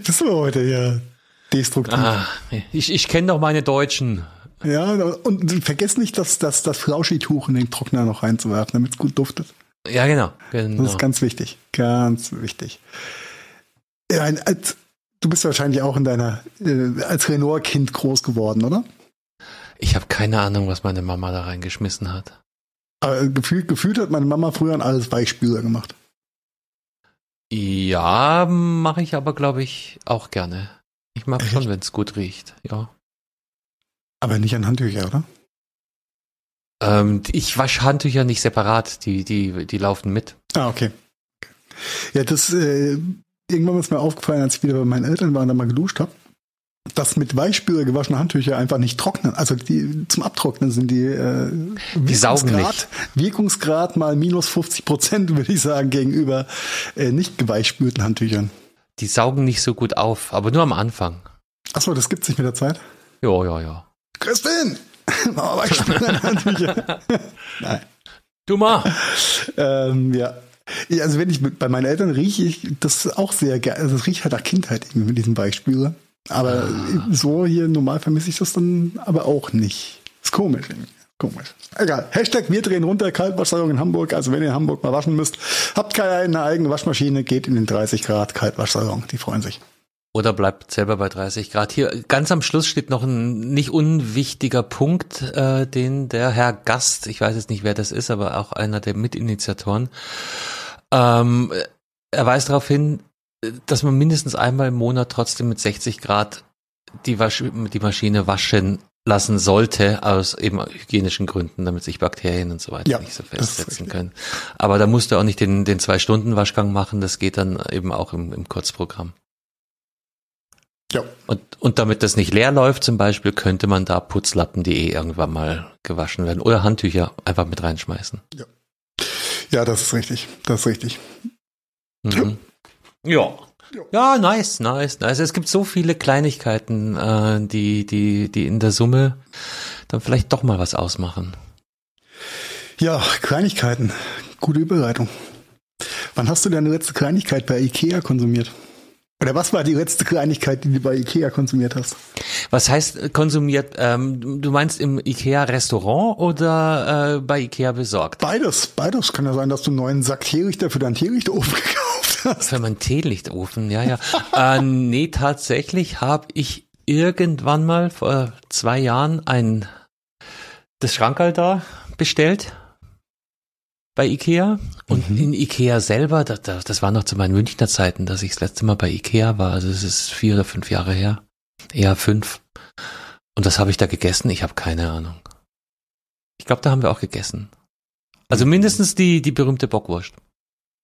Bist du heute hier destruktiv. Ah, ich, ich kenne doch meine Deutschen. Ja, und vergiss nicht, dass, dass das Flauschituch in den Trockner noch reinzuwerfen, damit es gut duftet. Ja, genau. genau. Das ist ganz wichtig. Ganz wichtig. Ja, ein- als, du bist wahrscheinlich auch in deiner, äh, als Renoir-Kind groß geworden, oder? ich habe keine Ahnung, was meine Mama da reingeschmissen hat. Aber gefühlt, gefühlt hat meine Mama früher an alles Weichspüler gemacht. Ja, mache ich aber, glaube ich, auch gerne. Ich mag Echt? schon, wenn es gut riecht. Ja. Aber nicht an Handtücher, oder? Ähm, ich wasche Handtücher nicht separat, die, die, die laufen mit. Ah, okay. Ja, das, äh, irgendwann ist mir aufgefallen, als ich wieder bei meinen Eltern war und da mal geduscht habe, dass mit Weichspüler gewaschene Handtücher einfach nicht trocknen. Also die zum Abtrocknen sind die, äh, Die saugen Wirkungsgrad- Wirkungsgrad mal minus 50 Prozent, würde ich sagen, gegenüber äh, nicht geweichspülten Handtüchern. Die saugen nicht so gut auf, aber nur am Anfang. Achso, das gibt sich mit der Zeit. Ja, ja, ja. Christin! Mach mal Weichspüler Handtücher. Nein. Du mal. Ähm, ja. Also wenn ich mit, bei meinen Eltern rieche ich das auch sehr gerne. Also es riecht halt nach Kindheit irgendwie mit diesem Weichspüler. Aber Ah. so hier normal vermisse ich das dann aber auch nicht. Ist komisch irgendwie. Komisch. Egal. Hashtag wir drehen runter, Kaltwaschsalon in Hamburg. Also wenn ihr in Hamburg mal waschen müsst, habt keine eigene Waschmaschine, geht in den 30 Grad Kaltwaschsalon. Die freuen sich. Oder bleibt selber bei 30 Grad. Hier ganz am Schluss steht noch ein nicht unwichtiger Punkt, äh, den der Herr Gast, ich weiß jetzt nicht, wer das ist, aber auch einer der Mitinitiatoren, ähm, er weist darauf hin, dass man mindestens einmal im Monat trotzdem mit 60 Grad die, Wasch die Maschine waschen lassen sollte, aus eben hygienischen Gründen, damit sich Bakterien und so weiter Ja, nicht so festsetzen können. Aber da musst du auch nicht den, den Zwei-Stunden-Waschgang machen, das geht dann eben auch im, im Kurzprogramm. Ja. Und, und damit das nicht leer läuft zum Beispiel, könnte man da Putzlappen, die eh irgendwann mal gewaschen werden oder Handtücher einfach mit reinschmeißen. Ja, das ist richtig. Das ist richtig. Mhm. Ja. Ja, nice, nice, nice. Es gibt so viele Kleinigkeiten, äh, die, die, die in der Summe dann vielleicht doch mal was ausmachen. Ja, Kleinigkeiten. Gute Überleitung. Wann hast du deine letzte Kleinigkeit bei Ikea konsumiert? Oder was war die letzte Kleinigkeit, die du bei Ikea konsumiert hast? Was heißt äh, konsumiert? Ähm, du meinst im Ikea-Restaurant oder äh, bei Ikea besorgt? Beides, beides. Kann ja sein, dass du einen neuen Sack Teelichter für deinen Teelichtofen gekauft hast. Für meinen Teelichtofen, ja, ja. äh, nee, tatsächlich habe ich irgendwann mal vor zwei Jahren ein das Schrankerl da bestellt bei Ikea und Mhm. in Ikea selber, das, das das war noch zu meinen Münchner Zeiten, dass ich das letzte Mal bei Ikea war, also es ist vier oder fünf Jahre her, eher fünf. Und das habe ich da gegessen, ich habe keine Ahnung. Ich glaube, da haben wir auch gegessen. Also mindestens die, die berühmte Bockwurst.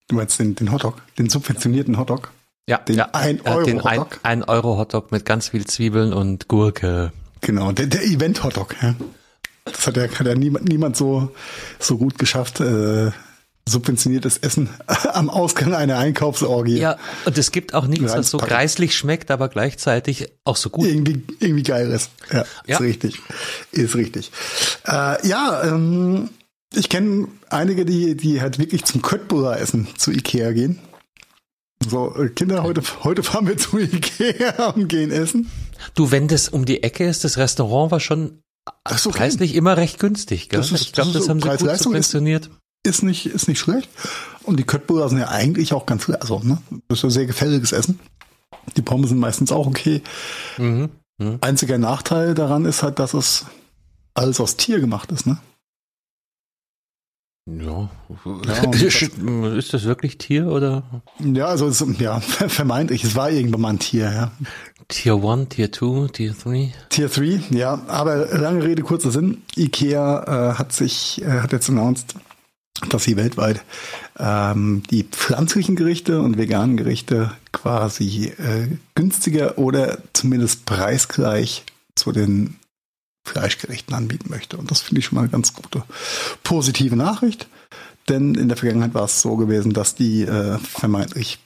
Du meinst den, den Hotdog, den subventionierten Hotdog? Ja, Den ja, ein ja, Euro den ein, Hotdog? ein Euro Hotdog mit ganz viel Zwiebeln und Gurke. Genau, der, der Event-Hotdog. Ja. Das hat ja, hat ja niemand, niemand so, so gut geschafft. Äh, subventioniertes Essen am Ausgang einer Einkaufsorgie. Ja, und es gibt auch nichts, was so greislich schmeckt, aber gleichzeitig auch so gut. Irgendwie, irgendwie geil ist. Ja, Ja. ist richtig. Ist richtig. Äh, ja, ähm, ich kenne einige, die, die halt wirklich zum Köttbullar essen zu Ikea gehen. So, äh, Kinder, heute, heute fahren wir zu Ikea und gehen essen. Du, wenn das um die Ecke ist, das Restaurant war schon Das ist okay. preislich immer recht günstig, gell? Das ist- ich glaube, das das, so haben sie gut Preis-Leistung ist- subventioniert. Ist nicht, ist nicht schlecht. Und die Köttbullar sind ja eigentlich auch ganz, also, ne, das ist ja sehr gefälliges Essen. Die Pommes sind meistens auch okay. Mhm. Mhm. Einziger Nachteil daran ist halt, dass es alles aus Tier gemacht ist, ne? Ja. Ja, ist das wirklich Tier oder Ja, also es, ja, vermeintlich, es war irgendwann mal ein Tier, ja. Tier 1, Tier 2, Tier 3? Tier 3, ja, aber lange Rede, kurzer Sinn. Ikea äh, hat sich, äh, hat jetzt announced, dass sie weltweit ähm, die pflanzlichen Gerichte und veganen Gerichte quasi äh, günstiger oder zumindest preisgleich zu den Fleischgerichten anbieten möchte. Und das finde ich schon mal eine ganz gute positive Nachricht. Denn in der Vergangenheit war es so gewesen, dass die äh, vermeintlich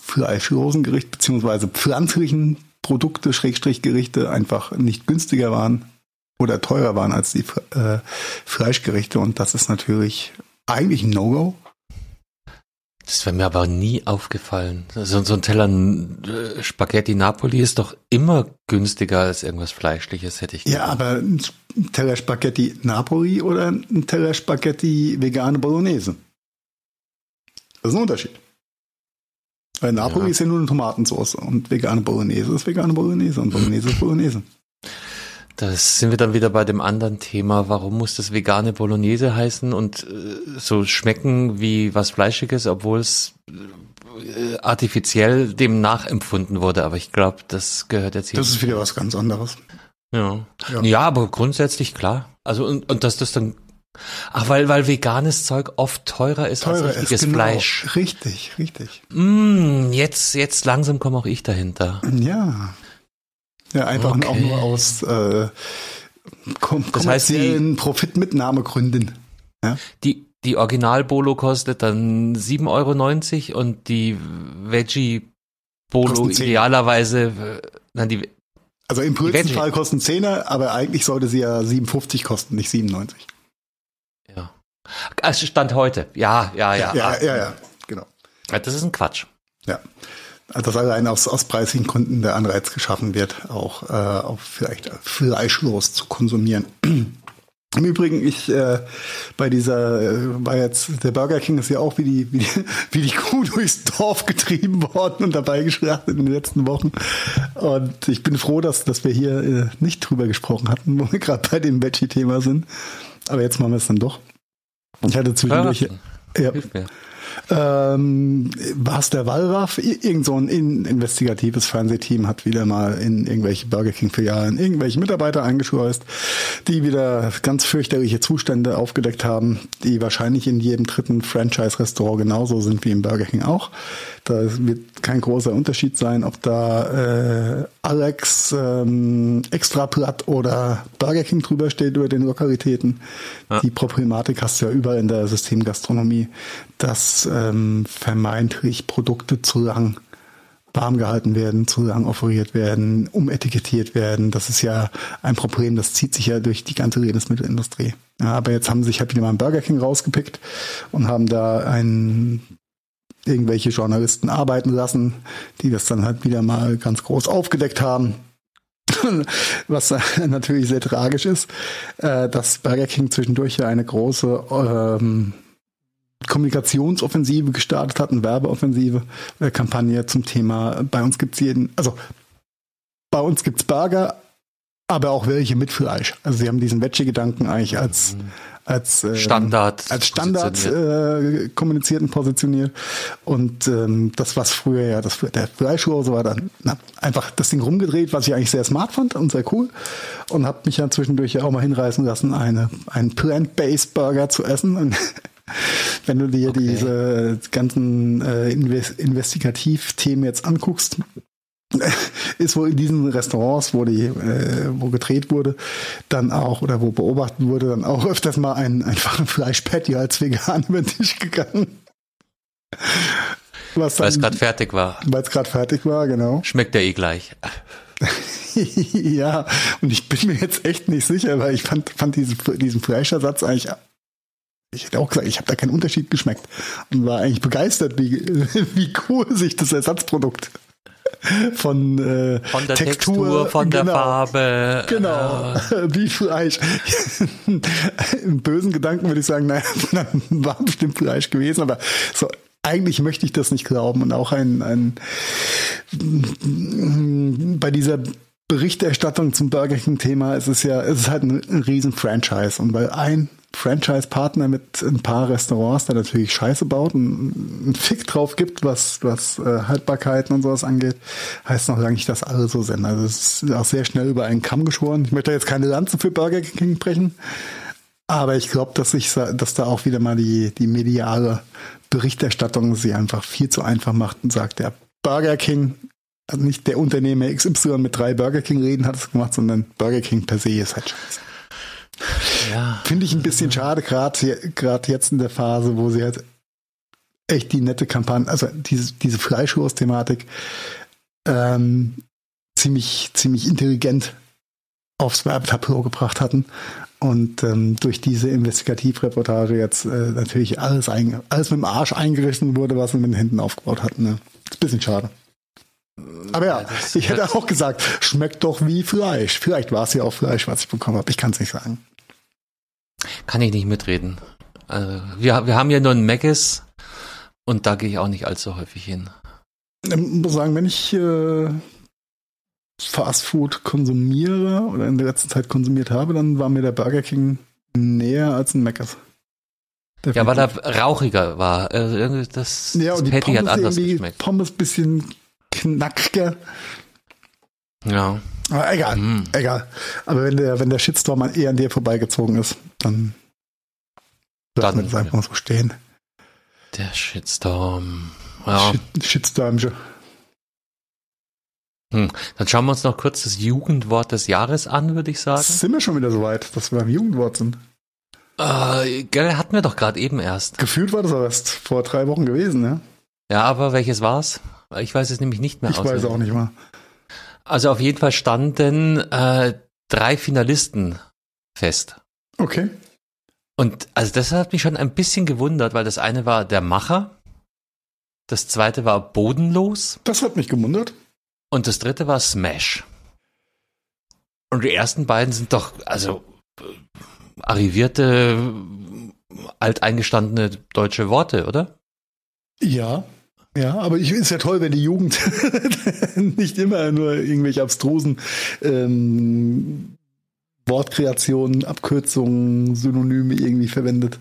fleischlosen Gerichte beziehungsweise pflanzlichen Produkte, Schrägstrich Gerichte einfach nicht günstiger waren oder teurer waren als die äh, Fleischgerichte. Und das ist natürlich eigentlich ein No-Go. Das wäre mir aber nie aufgefallen. So, so ein Teller äh, Spaghetti Napoli ist doch immer günstiger als irgendwas Fleischliches, hätte ich Ja, aber ein Teller Spaghetti Napoli oder ein Teller Spaghetti vegane Bolognese. Das ist ein Unterschied. Weil Napoli Ja. ist ja nur eine Tomatensauce und vegane Bolognese ist vegane Bolognese und Bolognese ist Bolognese. Da sind wir dann wieder bei dem anderen Thema. Warum muss das vegane Bolognese heißen und äh, so schmecken wie was Fleischiges, obwohl es äh, artifiziell dem nachempfunden wurde? Aber ich glaube, das gehört jetzt hier. Das ist wieder was ganz anderes. ja. Ja. ja. aber grundsätzlich klar. Also und, und dass das dann Ach, weil, weil veganes Zeug oft teurer ist Teurer als ist richtiges genau. Fleisch. Richtig, richtig. Mm, jetzt, jetzt langsam komme auch ich dahinter. Ja. Ja, einfach Okay. auch nur aus äh, kom Das kommerziellen Profitmitnahmegründen. Die, die Original-Bolo kostet dann 7,90 Euro und die Veggie-Bolo 10. idealerweise, äh, nein, die, Also im größten Fall kosten 10er, aber eigentlich sollte sie ja 57 kosten, nicht 97. ja. Also Stand heute, ja, ja, ja. ja, ja, ja genau. Ja, Das ist ein Quatsch. Ja. Also dass allein aus, aus preislichen Gründen der Anreiz geschaffen wird, auch, äh, auch vielleicht fleischlos zu konsumieren. Im Übrigen, ich äh, bei dieser, äh, war jetzt, der Burger King ist ja auch wie die, wie die, wie die Kuh durchs Dorf getrieben worden und dabei geschlachtet in den letzten Wochen. Und ich bin froh, dass, dass wir hier äh, nicht drüber gesprochen hatten, wo wir gerade bei dem Veggie-Thema sind. Aber jetzt machen wir es dann doch. Ich hatte zwischendurch, ja, mir. Ähm, was der Wallraff? Ir- Irgend so ein in- investigatives Fernsehteam hat wieder mal in irgendwelche Burger King Filialen irgendwelche Mitarbeiter eingeschleust, die wieder ganz fürchterliche Zustände aufgedeckt haben, die wahrscheinlich in jedem dritten Franchise-Restaurant genauso sind wie im Burger King auch. Da wird kein großer Unterschied sein, ob da äh, Alex ähm, Extrablatt oder Burger King drüber steht über den Lokalitäten. Ja. Die Problematik hast du ja überall in der Systemgastronomie, dass ähm, vermeintlich Produkte zu lang warm gehalten werden, zu lang offeriert werden, umetikettiert werden. Das ist ja ein Problem, das zieht sich ja durch die ganze Lebensmittelindustrie. Ja, aber jetzt haben sie sich halt wieder mal einen Burger King rausgepickt und haben da einen irgendwelche Journalisten arbeiten lassen, die das dann halt wieder mal ganz groß aufgedeckt haben. Was natürlich sehr tragisch ist, äh, dass Burger King zwischendurch ja eine große ähm, Kommunikationsoffensive gestartet hat, eine Werbeoffensive, äh, Kampagne zum Thema, bei uns gibt's jeden, also bei uns gibt's Burger, aber auch welche mit Fleisch. Also sie haben diesen Veggie-Gedanken eigentlich als als äh, Standard als Standard äh, kommuniziert und positioniert. Und ähm, das was früher ja das der Fleischrohr so war dann na, einfach das Ding rumgedreht was ich eigentlich sehr smart fand und sehr cool. Und habe mich ja zwischendurch ja auch mal hinreißen lassen eine einen plant-based Burger zu essen. Und wenn du dir okay. diese ganzen äh, Investigativthemen jetzt anguckst, ist wohl in diesen Restaurants, wo die, äh, wo gedreht wurde, dann auch oder wo beobachtet wurde, dann auch öfters mal ein einfach ein Fleischpatty als vegan über den Tisch gegangen. weil es gerade fertig war. Weil es gerade fertig war, genau. Schmeckt ja eh gleich. ja, und ich bin mir jetzt echt nicht sicher, weil ich fand, fand diesen, diesen Fleischersatz eigentlich ich hätte auch gesagt, ich habe da keinen Unterschied geschmeckt und war eigentlich begeistert, wie, wie cool sich das Ersatzprodukt von, äh, von der Textur, Textur von genau, der Farbe. Genau, äh. wie Fleisch. Im bösen Gedanken würde ich sagen, naja, war bestimmt Fleisch gewesen, aber so eigentlich möchte ich das nicht glauben und auch ein, ein bei dieser Berichterstattung zum Burger King Thema ist es ja, es ist halt ein, ein riesen Franchise und weil ein Franchise-Partner mit ein paar Restaurants, der natürlich Scheiße baut und einen Fick drauf gibt, was, was äh, Haltbarkeiten und sowas angeht, heißt noch lange nicht, dass alle so sind. Also es ist auch sehr schnell über einen Kamm geschoren. Ich möchte jetzt keine Lanze für Burger King brechen, aber ich glaube, dass ich, dass da auch wieder mal die, die mediale Berichterstattung sie einfach viel zu einfach macht und sagt, der Burger King, also nicht der Unternehmer XY mit drei Burger King reden hat es gemacht, sondern Burger King per se ist halt scheiße. Ja. Finde ich ein bisschen schade, gerade gerade jetzt in der Phase, wo sie halt echt die nette Kampagne, also diese, diese Fleischwurst-Thematik ähm, ziemlich, ziemlich intelligent aufs Werbetableau gebracht hatten und ähm, durch diese Investigativreportage jetzt äh, natürlich alles, alles mit dem Arsch eingerichtet wurde, was sie mit den Händen aufgebaut hatten. Ne? Ist ein bisschen schade. Aber ja, ja ich hätte auch gesagt, schmeckt doch wie Fleisch. Vielleicht war es ja auch Fleisch, was ich bekommen habe. Ich kann es nicht sagen. Kann ich nicht mitreden. Also, wir, wir haben ja nur ein Megas und da gehe ich auch nicht allzu häufig hin. Ich muss sagen, wenn ich äh, Fast Food konsumiere oder in der letzten Zeit konsumiert habe, dann war mir der Burger King näher als ein Meckers. Ja, weil er rauchiger war. Also das, ja, und das Patty hat anders geschmeckt. Pommes bisschen knackiger. Ja. Aber egal, mm. egal. Aber wenn der, wenn der Shitstorm eher an dir vorbeigezogen ist, dann lassen wir das einfach mal so stehen. Der Shitstorm. Ja. Shit, Shitstorm. Hm. Dann schauen wir uns noch kurz das Jugendwort des Jahres an, würde ich sagen. Sind wir schon wieder so weit, dass wir beim Jugendwort sind? Äh, gell, hatten wir doch gerade eben erst. Gefühlt war das aber erst vor drei Wochen gewesen, ja? Ja, aber welches war's? Ich weiß es nämlich nicht mehr. Ich auswendig. weiß auch nicht mehr. Also auf jeden Fall standen äh, drei Finalisten fest. Okay. Und also das hat mich schon ein bisschen gewundert, weil das eine war der Macher, das zweite war bodenlos. Das hat mich gewundert. Und das dritte war Smash. Und die ersten beiden sind doch, also arrivierte, alteingestandene deutsche Worte, oder? Ja, ja, aber ich ist ja toll, wenn die Jugend nicht immer nur irgendwelche abstrusen ähm, Wortkreationen, Abkürzungen, Synonyme irgendwie verwendet.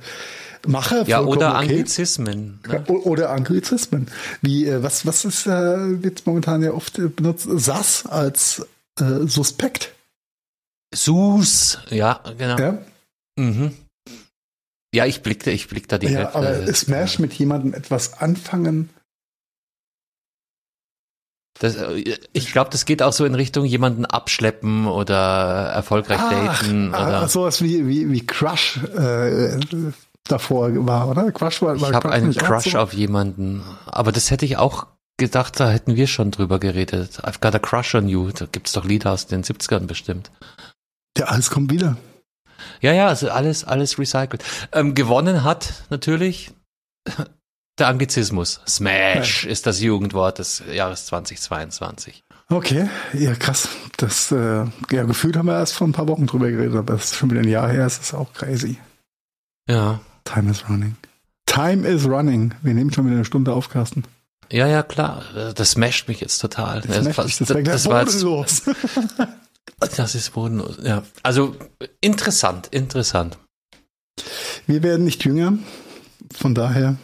Mache ja oder okay. Anglizismen ne? oder Anglizismen wie äh, was was ist äh, jetzt momentan ja oft benutzt SAS als äh, Suspekt Sus ja genau ja, mhm. ja ich blickte ich blickte da direkt ja, aber äh, Smash mit jemandem etwas anfangen das, äh, ich glaube, das geht auch so in Richtung jemanden abschleppen oder erfolgreich Ach, daten. Oder sowas wie, wie, wie Crush äh, davor war, oder? Crush war, war Ich habe einen Crush so? auf jemanden, aber das hätte ich auch gedacht, da hätten wir schon drüber geredet. I've got a crush on you. Da gibt's doch Lieder aus den 70ern bestimmt. Ja, alles kommt wieder. Ja, ja, also alles, alles recycelt. Ähm, gewonnen hat natürlich der Anglizismus. Smash ist das Jugendwort des Jahres 2022. Okay, ja krass. Das äh, ja, gefühlt haben wir erst vor ein paar Wochen drüber geredet, aber das ist schon wieder ein Jahr her, es ist auch crazy. Ja. Time is running. Time is running. Wir nehmen schon wieder eine Stunde auf, Carsten. Ja, ja, klar. Das smasht mich jetzt total. Das, das, das, das, das, das war jetzt, los. das ist bodenlos. Ja, also interessant, interessant. Wir werden nicht jünger, von daher.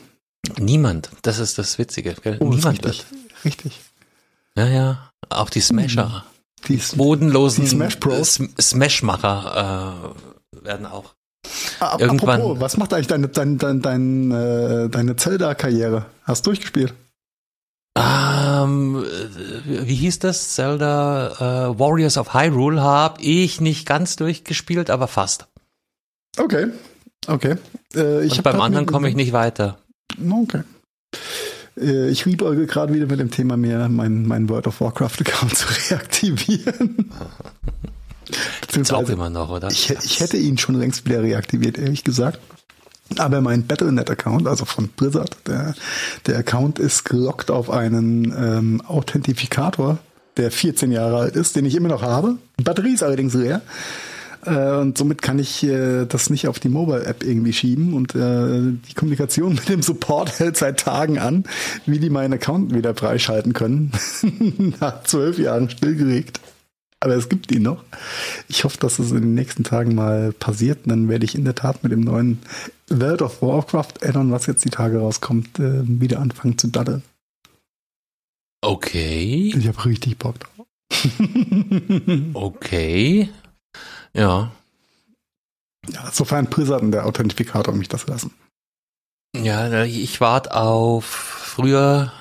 Niemand. Das ist das Witzige. Gell? Oh, Niemand richtig. Wird. Richtig. Ja, ja. Auch die Smasher. Die, bodenlosen die Smash Bros. Smashmacher äh, werden auch. Ah, Irgendwann. Apropos, was macht eigentlich deine, deine, deine, deine, deine Zelda-Karriere? Hast du durchgespielt? Ähm, wie hieß das? Zelda äh, Warriors of Hyrule habe ich nicht ganz durchgespielt, aber fast. Okay, okay. Äh, ich Und beim anderen komme ich nicht weiter. Okay. Äh, ich liebäuge gerade wieder mit dem Thema mehr, mein, mein World of Warcraft-Account zu reaktivieren. Gibt's auch immer noch, oder? Ich, ich hätte ihn schon längst wieder reaktiviert, ehrlich gesagt. Aber mein Battlenet-Account, also von Blizzard, der, der Account ist gelockt auf einen ähm, Authentifikator, der 14 Jahre alt ist, den ich immer noch habe. Die Batterie ist allerdings leer. Äh, und somit kann ich äh, das nicht auf die Mobile-App irgendwie schieben. Und äh, die Kommunikation mit dem Support hält seit Tagen an, wie die meinen Account wieder freischalten können. Nach zwölf Jahren stillgelegt. Aber es gibt ihn noch. Ich hoffe, dass es in den nächsten Tagen mal passiert. Und dann werde ich in der Tat mit dem neuen World of Warcraft Addon, was jetzt die Tage rauskommt, wieder anfangen zu daddeln. Okay. Ich habe richtig Bock drauf. okay. Ja. Ja, sofern Blizzard und der Authentifikator mich das lassen. Ja, ich warte auf früher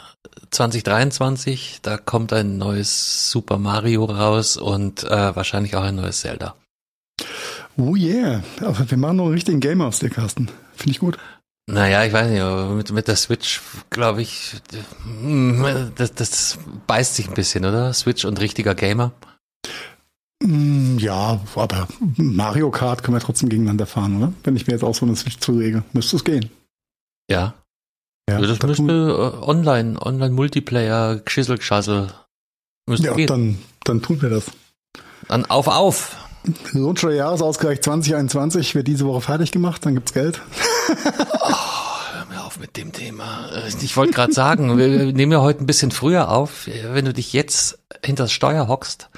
2023, da kommt ein neues Super Mario raus und äh, wahrscheinlich auch ein neues Zelda. Oh yeah, aber wir machen noch einen richtigen Game aus dir, Carsten. Finde ich gut. Naja, ich weiß nicht, aber mit, mit der Switch, glaube ich, das, das beißt sich ein bisschen, oder? Switch und richtiger Gamer. Mm, ja, aber Mario Kart können wir trotzdem gegeneinander fahren, oder? Wenn ich mir jetzt auch so eine Switch zulege, müsste es gehen. Ja. Ja, das, das müsste äh, online, online Multiplayer, Geschissel, Geschassel. Ja, gehen. dann, dann tun wir das. Dann auf, auf. Launcher Jahresausgleich 2021 wird diese Woche fertig gemacht, dann gibt's Geld. oh, hör mir auf mit dem Thema. Ich wollte gerade sagen, wir nehmen ja heute ein bisschen früher auf. Wenn du dich jetzt hinter das Steuer hockst,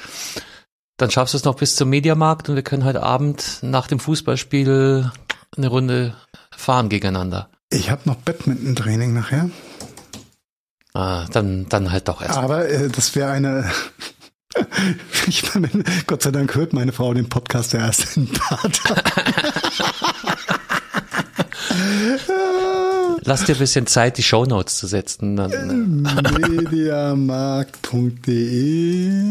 dann schaffst du es noch bis zum Mediamarkt und wir können heute Abend nach dem Fußballspiel eine Runde fahren gegeneinander. Ich habe noch Badminton-Training nachher. Ah, dann, dann halt doch erst. Aber äh, das wäre eine. ich meine, Gott sei Dank hört meine Frau den Podcast ja erst in ein paar Lass dir ein bisschen Zeit, die Shownotes zu setzen. Dann, äh. Mediamarkt.de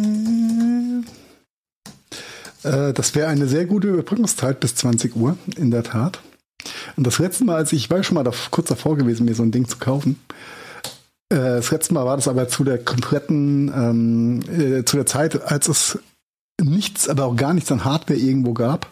äh, Das wäre eine sehr gute Überbrückungszeit bis 20 Uhr, in der Tat. Und das letzte Mal, als ich, ich war schon mal da, kurz davor gewesen, mir so ein Ding zu kaufen. Äh, das letzte Mal war das aber zu der kompletten, ähm, äh, zu der Zeit, als es nichts, aber auch gar nichts an Hardware irgendwo gab.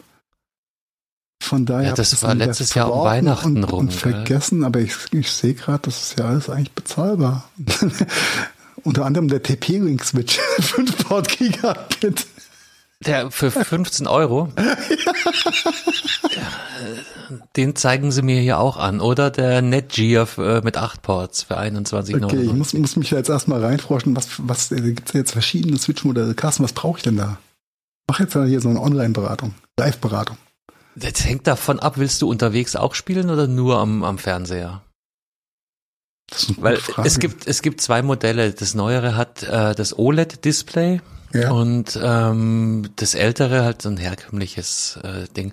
Von daher. Ja, das war letztes Jahr um Weihnachten und, rum. Und vergessen, aber ich, ich sehe gerade, das ist ja alles eigentlich bezahlbar. Unter anderem der TP-Link-Switch, 5 Port Gigabit. Der für 15 Euro. Den zeigen sie mir hier auch an, oder? Der Netgear äh, mit 8 Ports für 21,99. Okay, ich muss, muss mich jetzt erstmal reinforschen, was, was äh, gibt es jetzt verschiedene Switch-Modelle? Carsten, was brauche ich denn da? Mach jetzt mal hier so eine Online-Beratung, Live-Beratung. Das hängt davon ab, willst du unterwegs auch spielen oder nur am, am Fernseher? Weil Frage. es gibt, es gibt zwei Modelle. Das neuere hat äh, das OLED-Display ja. Und ähm, das ältere halt so ein herkömmliches äh, Ding.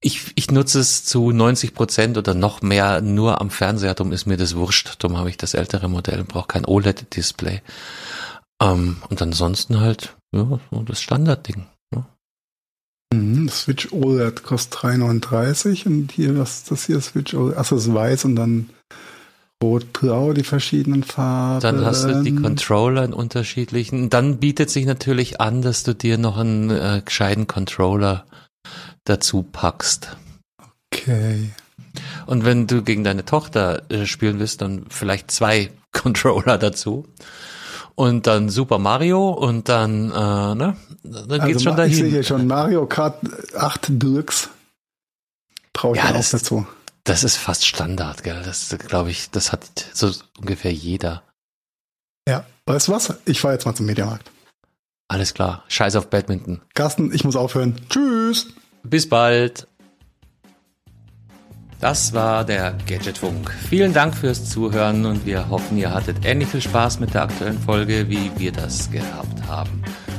Ich, ich nutze es zu 90 Prozent oder noch mehr nur am Fernseher, darum ist mir das wurscht. Darum habe ich das ältere Modell und brauche kein OLED-Display. Ähm, und ansonsten halt ja, so das Standardding. Ja. Mhm, Switch OLED kostet 3,39 und hier, was das hier? Switch OLED, achso, ist weiß und dann Rot-Blau, die verschiedenen Farben. Dann hast du die Controller in unterschiedlichen. Dann bietet sich natürlich an, dass du dir noch einen äh, gescheiten Controller dazu packst. Okay. Und wenn du gegen deine Tochter äh, spielen willst, dann vielleicht zwei Controller dazu. Und dann Super Mario und dann, äh, ne? Dann geht's Also schon ma- ich sehe dahin. hier schon Mario Kart 8 Deluxe. Brauche ich Ja, auch dazu. Das ist fast Standard, gell? Das glaube ich, das hat so ungefähr jeder. Ja, weißt du was? Ich fahre jetzt mal zum Mediamarkt. Alles klar. Scheiß auf Badminton. Carsten, ich muss aufhören. Tschüss. Bis bald. Das war der Gadgetfunk. Vielen Dank fürs Zuhören und wir hoffen, ihr hattet ähnlich viel Spaß mit der aktuellen Folge, wie wir das gehabt haben.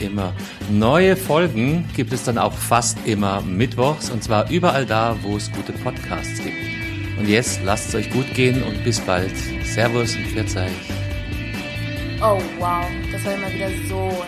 immer. Neue Folgen gibt es dann auch fast immer mittwochs und zwar überall da, wo es gute Podcasts gibt. Und jetzt lasst es euch gut gehen und bis bald. Servus und Pfiat euch. Oh wow, das war immer wieder so.